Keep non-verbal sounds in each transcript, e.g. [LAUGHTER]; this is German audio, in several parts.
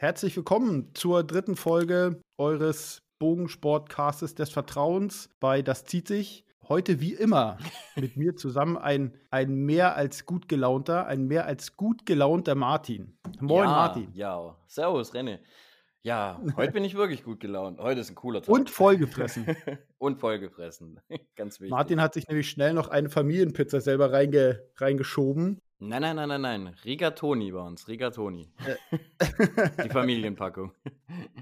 Herzlich willkommen zur dritten Folge eures Bogensportcastes des Vertrauens bei Das zieht sich. Heute wie immer [LAUGHS] mit mir zusammen ein, ein mehr als gut gelaunter, ein mehr als gut gelaunter Martin. Moin ja, Martin. Ja, servus René. Ja, heute bin ich wirklich gut gelaunt. Heute ist ein cooler Tag. Und vollgefressen. [LAUGHS] Und vollgefressen. [LAUGHS] Ganz wichtig. Martin hat sich nämlich schnell noch eine Familienpizza selber reinge reingeschoben. Nein, nein, nein, nein, nein. Rigatoni bei uns. Rigatoni. [LAUGHS] die Familienpackung. [LAUGHS]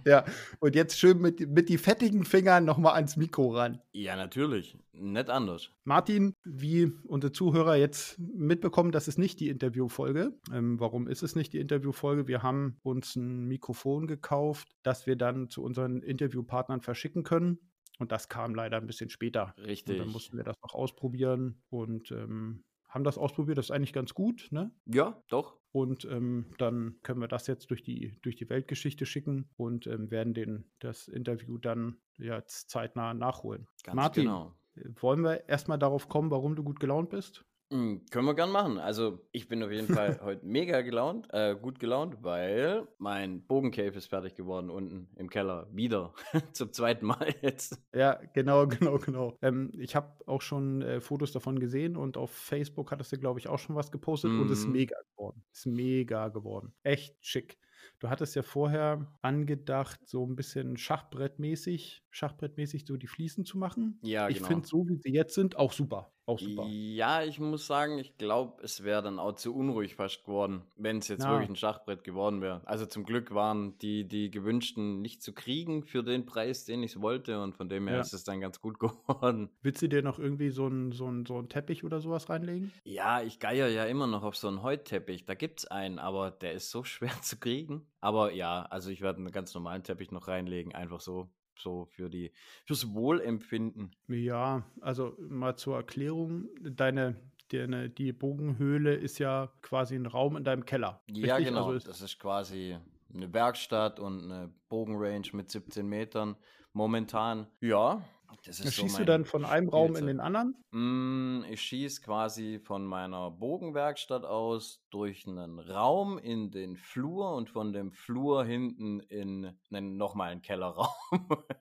Ja, und jetzt schön mit, mit die fettigen Fingern nochmal ans Mikro ran. Ja, natürlich. Nicht anders. Martin, wie unsere Zuhörer jetzt mitbekommen, das ist nicht die Interviewfolge. Ähm, warum ist es nicht die Interviewfolge? Wir haben uns ein Mikrofon gekauft, das wir dann zu unseren Interviewpartnern verschicken können. Und das kam leider ein bisschen später. Richtig. Und dann mussten wir das noch ausprobieren und ähm, haben das ausprobiert. Das ist eigentlich ganz gut, ne? Ja, doch. Und ähm, dann können wir das jetzt durch die, durch die Weltgeschichte schicken und ähm, werden den, das Interview dann jetzt zeitnah nachholen. Ganz Martin, genau. wollen wir erstmal darauf kommen, warum du gut gelaunt bist? Mm, können wir gern machen. Also, ich bin auf jeden Fall heute mega gelaunt, äh, gut gelaunt, weil mein Bogencave ist fertig geworden unten im Keller. Wieder. [LAUGHS] Zum zweiten Mal jetzt. Ja, genau, [LAUGHS] genau, genau. Ähm, ich habe auch schon äh, Fotos davon gesehen und auf Facebook hattest du, glaube ich, auch schon was gepostet und es ist Mhm. mega geworden. Ist mega geworden. Echt schick. Du hattest ja vorher angedacht, so ein bisschen Schachbrettmäßig, Schachbrettmäßig so die Fliesen zu machen. Ja, ich genau. finde, so wie sie jetzt sind, auch super. Auch super. Ja, ich muss sagen, ich glaube, es wäre dann auch zu unruhig fast geworden, wenn es jetzt Ja. wirklich ein Schachbrett geworden wäre. Also zum Glück waren die, die gewünschten nicht zu kriegen für den Preis, den ich wollte und von dem her Ja. ist es dann ganz gut [LAUGHS] geworden. Willst du dir noch irgendwie so einen so so einen Teppich oder sowas reinlegen? Ja, ich geier ja immer noch auf so einen Heutteppich. Da gibt's einen, aber der ist so [LAUGHS] schwer zu kriegen. Aber ja, also ich werde einen ganz normalen Teppich noch reinlegen, einfach so, so für die, fürs Wohlempfinden. Ja, also mal zur Erklärung, deine, deine, die Bogenhöhle ist ja quasi ein Raum in deinem Keller. Ja, richtig? genau. Also ist, das ist quasi eine Werkstatt und eine Bogenrange mit 17 Metern momentan. Ja, das ist so schießt du mein dann von einem Raum in den anderen? Mm, ich schieße quasi von meiner Bogenwerkstatt aus durch einen Raum in den Flur und von dem Flur hinten in einen, nochmal einen Kellerraum. [LAUGHS]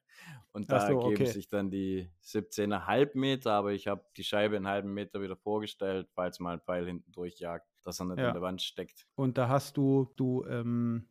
und da so, geben okay. sich dann die 17,5 Meter, aber ich habe die Scheibe einen halben Meter wieder vorgestellt, falls mal ein Pfeil hinten durchjagt, dass er nicht Ja. in der Wand steckt. Und da hast du, du ähm,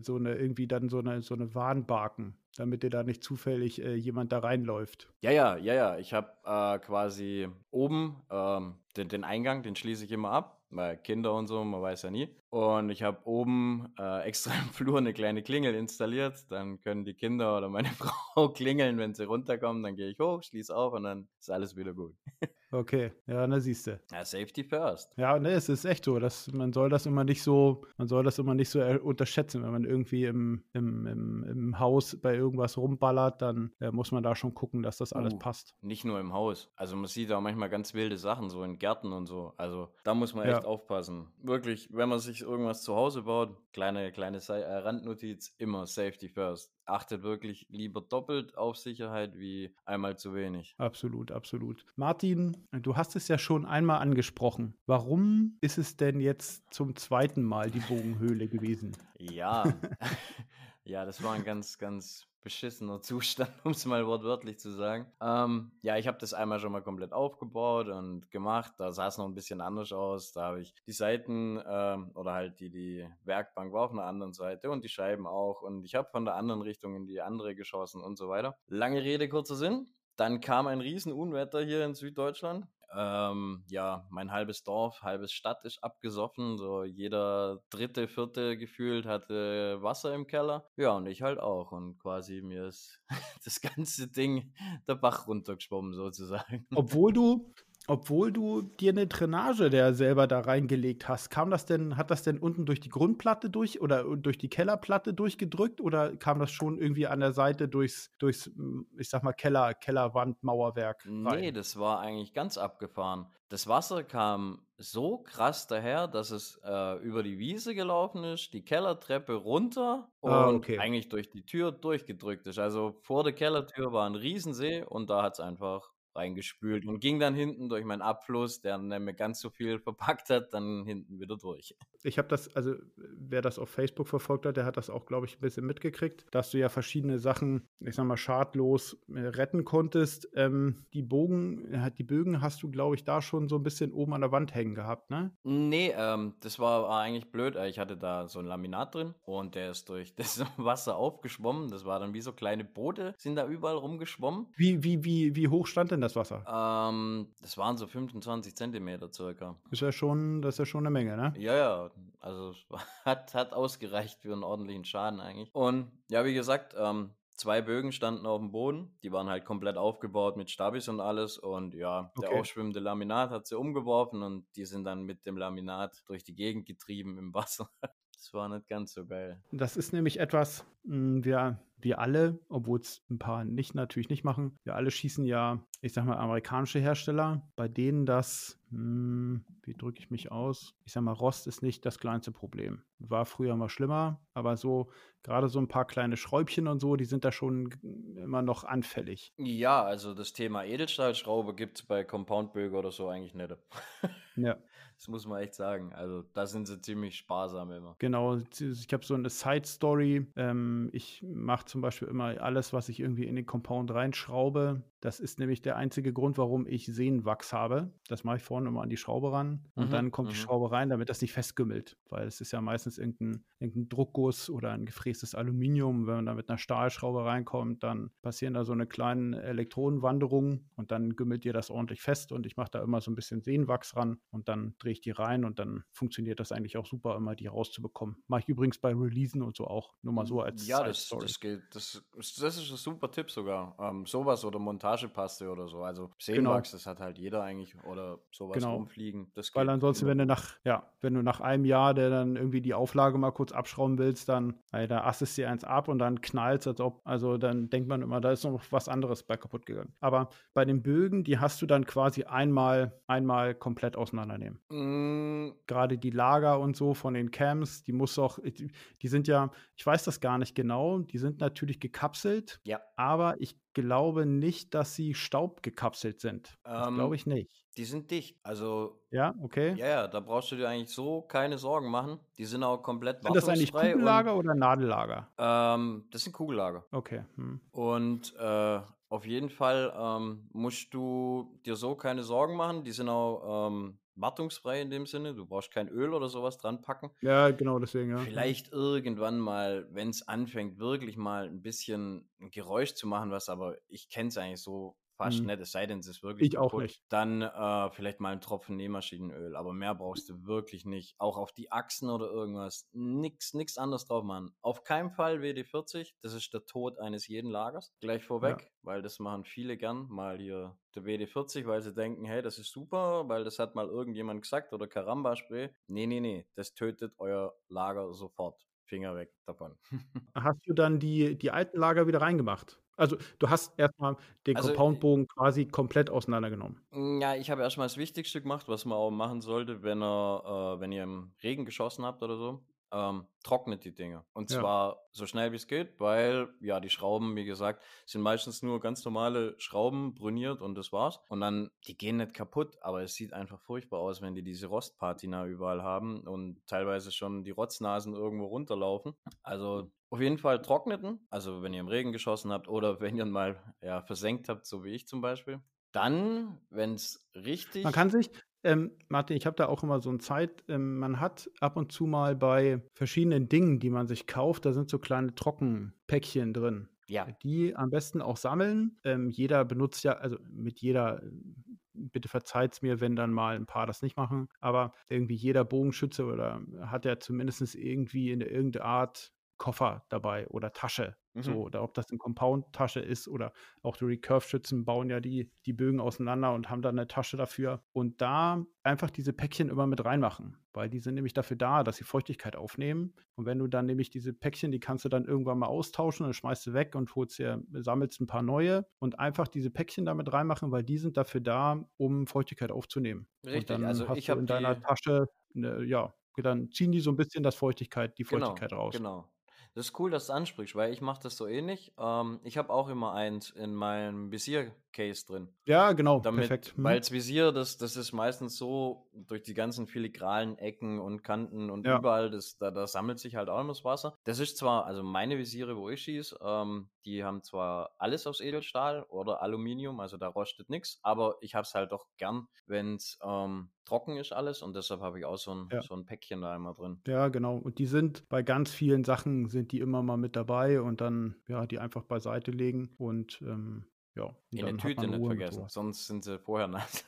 so eine, irgendwie dann so eine, so eine Warnbarken, damit dir da nicht zufällig äh, jemand da reinläuft. Ja, ja, ja, ja. Ich habe äh, quasi oben ähm, den, den Eingang, den schließe ich immer ab, weil Kinder und so, man weiß ja nie. Und ich habe oben äh, extra im Flur eine kleine Klingel installiert. Dann können die Kinder oder meine [LAUGHS] Frau klingeln, wenn sie runterkommen. Dann gehe ich hoch, schließe auf und dann ist alles wieder gut. [LAUGHS] Okay, ja, na siehst du. Ja, Safety first. Ja, ne, es ist echt so, dass man soll das immer nicht so, man soll das immer nicht so äh, unterschätzen, wenn man irgendwie im, im, im, im Haus bei irgendwas rumballert, dann äh, muss man da schon gucken, dass das alles Uh. passt. Nicht nur im Haus. Also man sieht auch manchmal ganz wilde Sachen, so in Gärten und so. Also da muss man Ja. echt aufpassen. Wirklich, wenn man sich irgendwas zu Hause baut, kleine, kleine äh, Randnotiz, immer Safety first. Achtet wirklich lieber doppelt auf Sicherheit wie einmal zu wenig. Absolut, absolut. Martin, du hast es ja schon einmal angesprochen. Warum ist es denn jetzt zum zweiten Mal die Bogenhöhle gewesen? Ja. [LAUGHS] ja, das war ein ganz, ganz beschissener [LAUGHS] Zustand, um es mal wortwörtlich zu sagen. Ähm, ja, ich habe das einmal schon mal komplett aufgebaut und gemacht. Da sah es noch ein bisschen anders aus. Da habe ich die Seiten ähm, oder halt die, die Werkbank war auf einer anderen Seite und die Scheiben auch. Und ich habe von der anderen Richtung in die andere geschossen und so weiter. Lange Rede, kurzer Sinn. Dann kam ein Riesenunwetter hier in Süddeutschland. Ähm, ja, mein halbes Dorf, halbes Stadt ist abgesoffen. So jeder dritte, vierte gefühlt hatte Wasser im Keller. Ja, und ich halt auch. Und quasi mir ist [LAUGHS] das ganze Ding der Bach runtergeschwommen sozusagen. Obwohl du, obwohl du dir eine Drainage der selber da reingelegt hast, kam das denn, hat das denn unten durch die Grundplatte durch oder durch die Kellerplatte durchgedrückt oder kam das schon irgendwie an der Seite durchs, durchs, ich sag mal, Keller, Kellerwand, Mauerwerk rein? Nee, das war eigentlich ganz abgefahren. Das Wasser kam so krass daher, dass es äh, über die Wiese gelaufen ist, die Kellertreppe runter und Ah, okay. eigentlich durch die Tür durchgedrückt ist. Also vor der Kellertür war ein Riesensee und da hat es einfach reingespült und ging dann hinten durch meinen Abfluss, der nicht mehr ganz so viel [LAUGHS] verpackt hat, dann hinten wieder durch. Ich habe das, also wer das auf Facebook verfolgt hat, der hat das auch, glaube ich, ein bisschen mitgekriegt, dass du ja verschiedene Sachen, ich sag mal, schadlos äh, retten konntest. Ähm, die Bogen, äh, die Bögen hast du, glaube ich, da schon so ein bisschen oben an der Wand hängen gehabt, ne? Nee, ähm, das war, war eigentlich blöd. Ich hatte da so ein Laminat drin und der ist durch [LAUGHS] das Wasser aufgeschwommen. Das war dann wie so kleine Boote, sind da überall rumgeschwommen. Wie, wie, wie, wie hoch stand denn das Wasser? Ähm, das waren so 25 Zentimeter circa. Ist ja schon, das ist ja schon eine Menge, ne? Ja, ja. Also [LAUGHS] hat, hat ausgereicht für einen ordentlichen Schaden eigentlich. Und ja, wie gesagt, ähm, zwei Bögen standen auf dem Boden. Die waren halt komplett aufgebaut mit Stabis und alles. Und ja, der Okay. aufschwimmende Laminat hat sie umgeworfen und die sind dann mit dem Laminat durch die Gegend getrieben im Wasser. [LAUGHS] Das war nicht ganz so geil. Das ist nämlich etwas, mh, wir, wir alle, obwohl es ein paar nicht natürlich nicht machen, wir alle schießen ja, ich sag mal, amerikanische Hersteller, bei denen das, mh, wie drücke ich mich aus? Ich sag mal, Rost ist nicht das kleinste Problem. War früher mal schlimmer, aber so, gerade so ein paar kleine Schräubchen und so, die sind da schon immer noch anfällig. Ja, also das Thema Edelstahlschraube gibt es bei Compoundbögen oder so eigentlich nicht. [LAUGHS] Ja. Das muss man echt sagen. Also da sind sie ziemlich sparsam immer. Genau, ich habe so eine Side-Story. Ähm, ich mache zum Beispiel immer alles, was ich irgendwie in den Compound reinschraube. Das ist nämlich der einzige Grund, warum ich Seenwachs habe. Das mache ich vorne immer an die Schraube ran und Mhm, dann kommt die mhm. Schraube rein, damit das nicht festgümmelt. Weil es ist ja meistens irgendein, irgendein Druckguss oder ein gefrästes Aluminium. Wenn man da mit einer Stahlschraube reinkommt, dann passieren da so eine kleine Elektronenwanderung und dann gümmelt dir das ordentlich fest und ich mache da immer so ein bisschen Seenwachs ran und dann drehe ich die rein und dann funktioniert das eigentlich auch super, immer die rauszubekommen. Mache ich übrigens bei Releasen und so auch. Nur mal so als Ja, das, das Das, das ist ein super Tipp sogar. Ähm, sowas oder Montagepaste oder so. Also Genau. Seenwachs, das hat halt jeder eigentlich. Oder sowas Genau. rumfliegen. Das Weil ansonsten, wenn du nach, ja, wenn du nach einem Jahr, der dann irgendwie die Auflage mal kurz abschrauben willst, dann, ey, da assest dir eins ab und dann knallt als ob, also dann denkt man immer, da ist noch was anderes bei kaputt gegangen. Aber bei den Bögen, die hast du dann quasi einmal, einmal komplett auseinandernehmen. Mm, Gerade die Lager und so von den Cams, die muss auch, die die sind ja, ich weiß das gar nicht genau, die sind natürlich gekapselt, ja. aber ich glaube nicht, dass sie staubgekapselt sind. Das Ähm, glaube ich nicht. Die sind dicht. Also, Ja, okay. ja, ja, da brauchst du dir eigentlich so keine Sorgen machen. Die sind auch komplett Sind das eigentlich. Kugellager oder Nadellager? Und, ähm, das sind Kugellager. Okay. Hm. Und äh, auf jeden Fall ähm, musst du dir so keine Sorgen machen. Die sind auch ähm, wartungsfrei in dem Sinne. Du brauchst kein Öl oder sowas dran packen. Ja, genau deswegen, ja. Vielleicht irgendwann mal, wenn es anfängt, wirklich mal ein bisschen ein Geräusch zu machen, was aber ich kenne es eigentlich so fast Hm. nicht, es sei denn, es ist wirklich Ich auch kaputt. nicht. Dann äh, vielleicht mal einen Tropfen Nähmaschinenöl, aber mehr brauchst du wirklich nicht. Auch auf die Achsen oder irgendwas. Nix, nix anderes drauf machen. Auf keinen Fall WD-40, das ist der Tod eines jeden Lagers. Gleich vorweg, weil das machen viele gern. Mal hier der WD-40, weil sie denken, hey, das ist super, weil das hat mal irgendjemand gesagt oder Karamba-Spray. Nee, nee, nee, das tötet euer Lager sofort. Finger weg davon. [LAUGHS] Hast du dann die, die alten Lager wieder reingemacht? Also, du hast erstmal den Also, Compoundbogen quasi komplett auseinandergenommen. Mm, Ja, ich habe erstmal das Wichtigste gemacht, was man auch machen sollte, wenn ihr, äh, wenn ihr im Regen geschossen habt oder so. Ähm, trocknet die Dinge. Und Ja. zwar so schnell wie es geht, weil ja, die Schrauben, wie gesagt, sind meistens nur ganz normale Schrauben, brüniert und das war's. Und dann, die gehen nicht kaputt, aber es sieht einfach furchtbar aus, wenn die diese Rostpatina überall haben und teilweise schon die Rotznasen irgendwo runterlaufen. Also auf jeden Fall trockneten, also wenn ihr im Regen geschossen habt oder [LAUGHS] wenn ihr mal ja, versenkt habt, so wie ich zum Beispiel. Dann, wenn es richtig. Man kann sich, ähm, Martin, ich habe da auch immer so ein Zeit, ähm, man hat ab und zu mal bei verschiedenen Dingen, die man sich kauft, da sind so kleine Trockenpäckchen drin. Ja, Die am besten auch sammeln. Ähm, jeder benutzt ja, also mit jeder, äh, bitte verzeiht es mir, wenn dann mal ein paar das nicht machen, aber irgendwie jeder Bogenschütze oder hat ja zumindest irgendwie in irgendeiner Art Koffer dabei oder Tasche. Mhm. So, oder ob das eine Compound-Tasche ist oder auch die Recurve-Schützen bauen ja die, die Bögen auseinander und haben dann eine Tasche dafür. Und da einfach diese Päckchen immer mit reinmachen, weil die sind nämlich dafür da, dass sie Feuchtigkeit aufnehmen. Und wenn du dann nämlich diese Päckchen, die kannst du dann irgendwann mal austauschen, dann schmeißt du weg und holst dir, sammelst ein paar neue und einfach diese Päckchen damit reinmachen, weil die sind dafür da, um Feuchtigkeit aufzunehmen. Richtig, Und dann also hast ich du habe in deiner Tasche, ne, ja, dann ziehen die so ein bisschen das Feuchtigkeit, die genau, Feuchtigkeit raus. genau. Das ist cool, dass du ansprichst, weil ich mache das so ähnlich. Ähm, ich habe auch immer eins in meinem Visier-Case drin. Ja, genau, Damit, perfekt. Mhm. weil das Visier, das, das ist meistens so durch die ganzen filigranen Ecken und Kanten und Ja. überall, das, da, da sammelt sich halt auch immer das Wasser. Das ist zwar, also meine Visiere, wo ich schieße, ähm, die haben zwar alles aus Edelstahl oder Aluminium, also da rostet nichts, aber ich habe es halt doch gern, wenn es ähm, trocken ist alles und deshalb habe ich auch so ein, Ja. so ein Päckchen da immer drin. Ja, genau. Und die sind bei ganz vielen Sachen sind die immer mal mit dabei und dann ja die einfach beiseite legen und ähm, ja. und In der Tüte nicht vergessen, sonst sind sie vorher [LAUGHS] nass.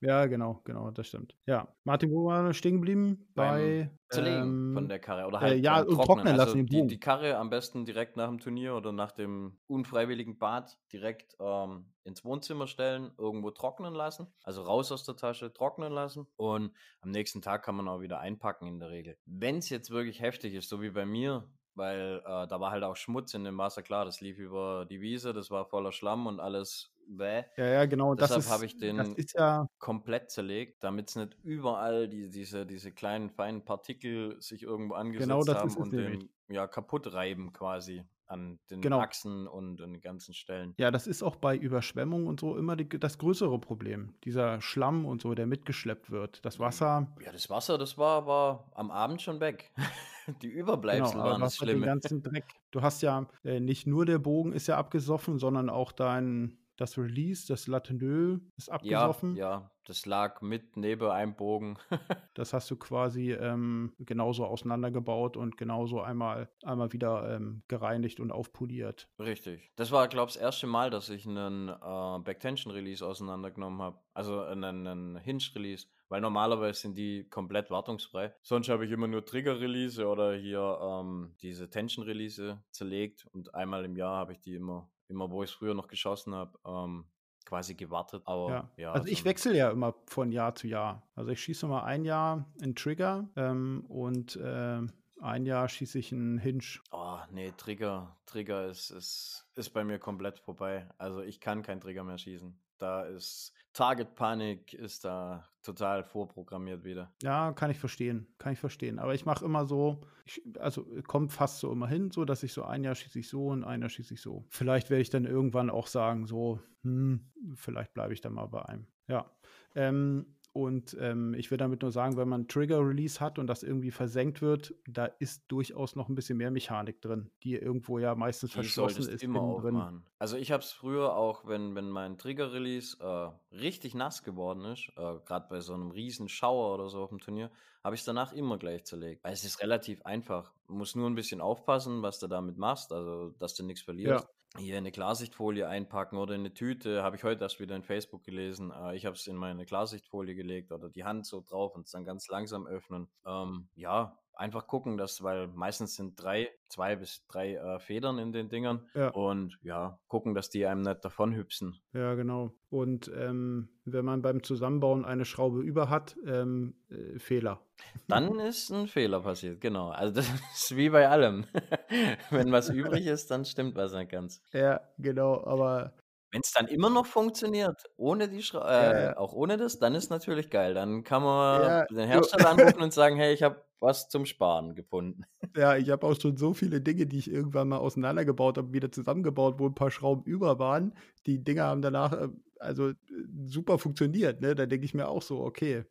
Ja, genau, genau, das stimmt. Ja, Martin, wo wir stehen geblieben? Bei Zerlegen von ähm, der Karre oder äh, halt ja, beim und Trocknen. trocknen lassen Also die, die Karre am besten direkt nach dem Turnier oder nach dem unfreiwilligen Bad direkt ähm, ins Wohnzimmer stellen, irgendwo trocknen lassen, also raus aus der Tasche, trocknen lassen und am nächsten Tag kann man auch wieder einpacken in der Regel. Wenn es jetzt wirklich heftig ist, so wie bei mir, weil äh, da war halt auch Schmutz in dem Wasser, klar, das lief über die Wiese, das war voller Schlamm und alles bäh. Ja, ja, genau, das Deshalb habe ich den ja komplett zerlegt, damit es nicht überall die, diese, diese kleinen feinen Partikel sich irgendwo angesetzt Genau das haben und den ja, kaputt reiben quasi an den Genau. Achsen und an den ganzen Stellen. Ja, das ist auch bei Überschwemmung und so immer die, das größere Problem. Dieser Schlamm und so, der mitgeschleppt wird. Das Wasser, Ja, das Wasser, das war aber am Abend schon weg. [LAUGHS] Die genau, Überbleibsel aber waren das halt den Schlimme. ganzen Dreck. Du hast ja äh, nicht nur der Bogen ist ja abgesoffen, sondern auch dein, das Release, das Latenöl ist Ja, abgesoffen. ja, das lag mit neben einem Bogen. [LAUGHS] Das hast du quasi ähm, genauso auseinandergebaut und genauso einmal, einmal wieder ähm, gereinigt und aufpoliert. Richtig. Das war, glaube ich, das erste Mal, dass ich einen äh, Backtension-Release auseinandergenommen habe. Also einen, einen Hinge-Release. Weil normalerweise sind die komplett wartungsfrei. Sonst habe ich immer nur Trigger-Release oder hier ähm, diese Tension-Release zerlegt. Und einmal im Jahr habe ich die immer, immer wo ich es früher noch geschossen habe, ähm, quasi gewartet. Aber Ja. ja, also ich wechsle ja immer von Jahr zu Jahr. Also ich schieße mal ein Jahr einen Trigger ähm, und ähm, ein Jahr schieße ich einen Hinge. Oh, nee, Trigger, Trigger ist, ist, ist bei mir komplett vorbei. Also ich kann kein Trigger mehr schießen. Da ist Target Panic ist da total vorprogrammiert wieder. Ja, kann ich verstehen, kann ich verstehen. Aber ich mache immer so, ich, also kommt fast so immer hin, so dass ich so ein Jahr schieße ich so und ein Jahr schieße ich so. Vielleicht werde ich dann irgendwann auch sagen, so, hm, vielleicht bleibe ich dann mal bei einem. Ja. Ähm, und ähm, ich will damit nur sagen, wenn man Trigger-Release hat und das irgendwie versenkt wird, da ist durchaus noch ein bisschen mehr Mechanik drin, die irgendwo ja meistens Die verschlossen ist immer aufmachen. Also ich habe es früher auch, wenn, wenn mein Trigger-Release äh, richtig nass geworden ist, äh, gerade bei so einem riesen Schauer oder so auf dem Turnier, habe ich es danach immer gleich zerlegt. Weil es ist relativ einfach. Du musst nur ein bisschen aufpassen, was du damit machst, also dass du nichts verlierst. Hier eine Klarsichtfolie einpacken oder in eine Tüte, habe ich heute erst wieder in Facebook gelesen. Äh, ich habe es in meine Klarsichtfolie gelegt oder die Hand so drauf und es dann ganz langsam öffnen. Ähm, ja, einfach gucken, dass, weil meistens sind drei, zwei bis drei äh, Federn in den Dingern Ja. und ja, gucken, dass die einem nicht davon hüpsen. Ja, genau. Und ähm, wenn man beim Zusammenbauen eine Schraube über hat, ähm, äh, Fehler. Dann [LAUGHS] ist ein Fehler passiert, genau. Also das [LAUGHS] ist wie bei allem. [LAUGHS] Wenn was übrig ist, dann stimmt was nicht ganz. Ja, genau, aber Wenn es dann immer noch funktioniert, ohne die Schra äh, ja. auch ohne das, dann ist natürlich geil. Dann kann man Ja, den Hersteller [LAUGHS] anrufen und sagen, hey, ich habe was zum Sparen gefunden. ja, ich habe auch schon so viele Dinge, die ich irgendwann mal auseinandergebaut habe, wieder zusammengebaut, wo ein paar Schrauben über waren. Die Dinger haben danach äh, also äh, super funktioniert. Ne? Da denke ich mir auch so, okay,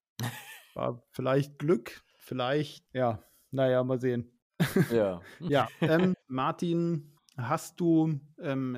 war vielleicht Glück, vielleicht, ja, naja, mal sehen. Ja. [LAUGHS] Ja, ähm, Martin, hast du ähm,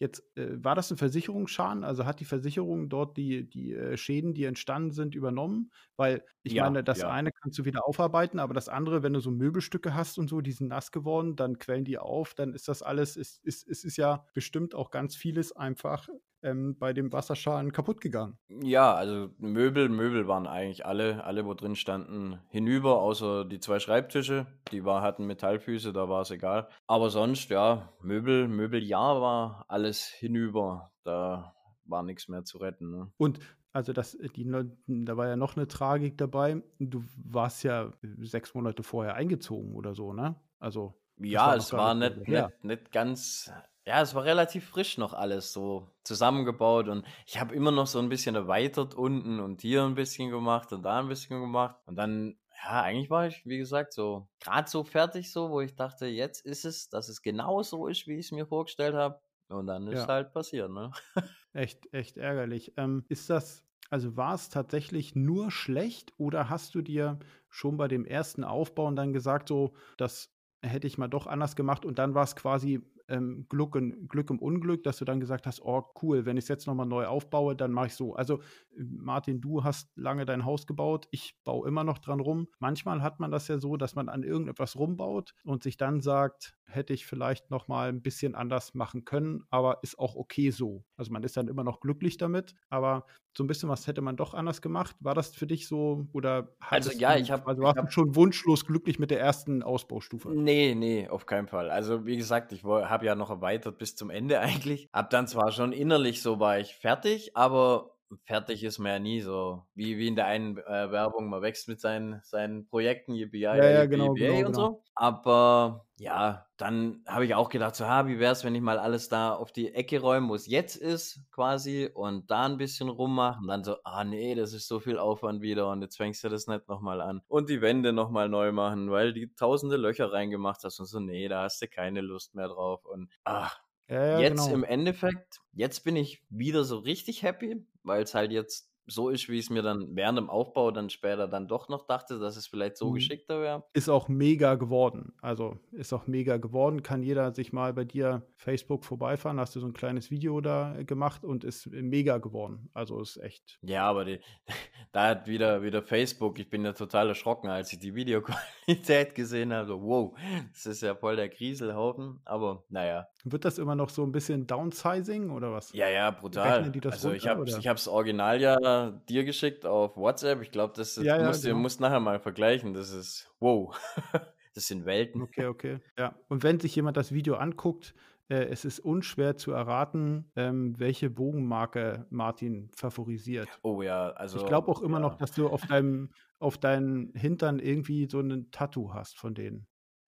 jetzt, äh, war das ein Versicherungsschaden? Also hat die Versicherung dort die, die äh, Schäden, die entstanden sind, übernommen? Weil ich Ja, meine, das ja. eine kannst du wieder aufarbeiten, aber das andere, wenn du so Möbelstücke hast und so, die sind nass geworden, dann quellen die auf, dann ist das alles, ist, ist, ist, ist ja bestimmt auch ganz vieles einfach ähm, bei dem Wasserschaden kaputt gegangen. Ja, also Möbel, Möbel waren eigentlich alle, alle, wo drin standen, hinüber, außer die zwei Schreibtische. Die war, hatten Metallfüße, da war es egal. Aber sonst, ja, Möbel, Möbel, ja, war alles hinüber. Da war nichts mehr zu retten. Ne? Und also das, die, ne- da war ja noch eine Tragik dabei. Du warst ja sechs Monate vorher eingezogen oder so, ne? Also Ja, war es war nicht nicht, nicht ganz. Ja, es war relativ frisch noch alles so zusammengebaut und ich habe immer noch so ein bisschen erweitert unten und hier ein bisschen gemacht und da ein bisschen gemacht und dann, Ja, eigentlich war ich, wie gesagt, so gerade so fertig so, wo ich dachte, jetzt ist es, dass es genau so ist, wie ich es mir vorgestellt habe. Und dann ist Ja. halt passiert, ne? [LAUGHS] Echt, echt ärgerlich. Ähm, ist das, also war es tatsächlich nur schlecht oder hast du dir schon bei dem ersten Aufbauen dann gesagt, so, das hätte ich mal doch anders gemacht und dann war es quasi ähm, Glück, in, Glück im Unglück, dass du dann gesagt hast, oh cool, wenn ich es jetzt nochmal neu aufbaue, dann mache ich so. Also Martin, du hast lange dein Haus gebaut, ich baue immer noch dran rum. Manchmal hat man das ja so, dass man an irgendetwas rumbaut und sich dann sagt, hätte ich vielleicht nochmal ein bisschen anders machen können, aber ist auch okay so. Also man ist dann immer noch glücklich damit, aber so ein bisschen was hätte man doch anders gemacht. War das für dich so oder Also ja, du, ich habe also warst du schon wunschlos glücklich mit der ersten Ausbaustufe? Nee, nee, auf keinen Fall. Also wie gesagt, ich habe ja noch erweitert bis zum Ende [LAUGHS] eigentlich. Hab dann zwar schon innerlich so war ich fertig, aber fertig ist man ja nie so. Wie, wie in der einen äh, Werbung, man wächst mit seinen, seinen Projekten, yippie, ja, ja, genau, genau, und genau. so. Aber ja, dann habe ich auch gedacht, so, ha, wie wäre es, wenn ich mal alles da auf die Ecke räume, wo es jetzt ist, quasi, und da ein bisschen rummache. Und dann so, ah nee, das ist so viel Aufwand wieder und jetzt fängst du das nicht nochmal an. Und die Wände nochmal neu machen, weil die tausende Löcher reingemacht hast und so, nee, da hast du keine Lust mehr drauf. Und ach, Ja, ja, jetzt genau. im Endeffekt, jetzt bin ich wieder so richtig happy, weil es halt jetzt so ist, wie ich es mir dann während dem Aufbau dann später dann doch noch dachte, dass es vielleicht so Mhm. geschickter wäre. Ist auch mega geworden. Also ist auch mega geworden. Kann jeder sich mal bei dir Facebook vorbeifahren. Hast du so ein kleines Video da äh, gemacht und ist mega geworden. Also ist echt. Ja, aber die, [LAUGHS] da hat wieder, wieder Facebook, ich bin ja total erschrocken, als ich die Videoqualität gesehen habe. So, wow, das ist ja voll der Grieselhaufen. Aber naja, Wird das immer noch so ein bisschen Downsizing oder was? ja, ja, brutal. Also ich runter, habe oder? ich hab's Original ja dir geschickt auf WhatsApp. Ich glaube, das, das Ja, ja, musst, du genau. musst nachher mal vergleichen. Das ist, wow, [LAUGHS] das sind Welten. Okay, okay. Ja. Und wenn sich jemand das Video anguckt, äh, es ist unschwer zu erraten, ähm, welche Bogenmarke Martin favorisiert. Oh ja, also. ich glaube auch immer ja. noch, dass du auf deinem, auf deinen Hintern irgendwie so ein Tattoo hast von denen.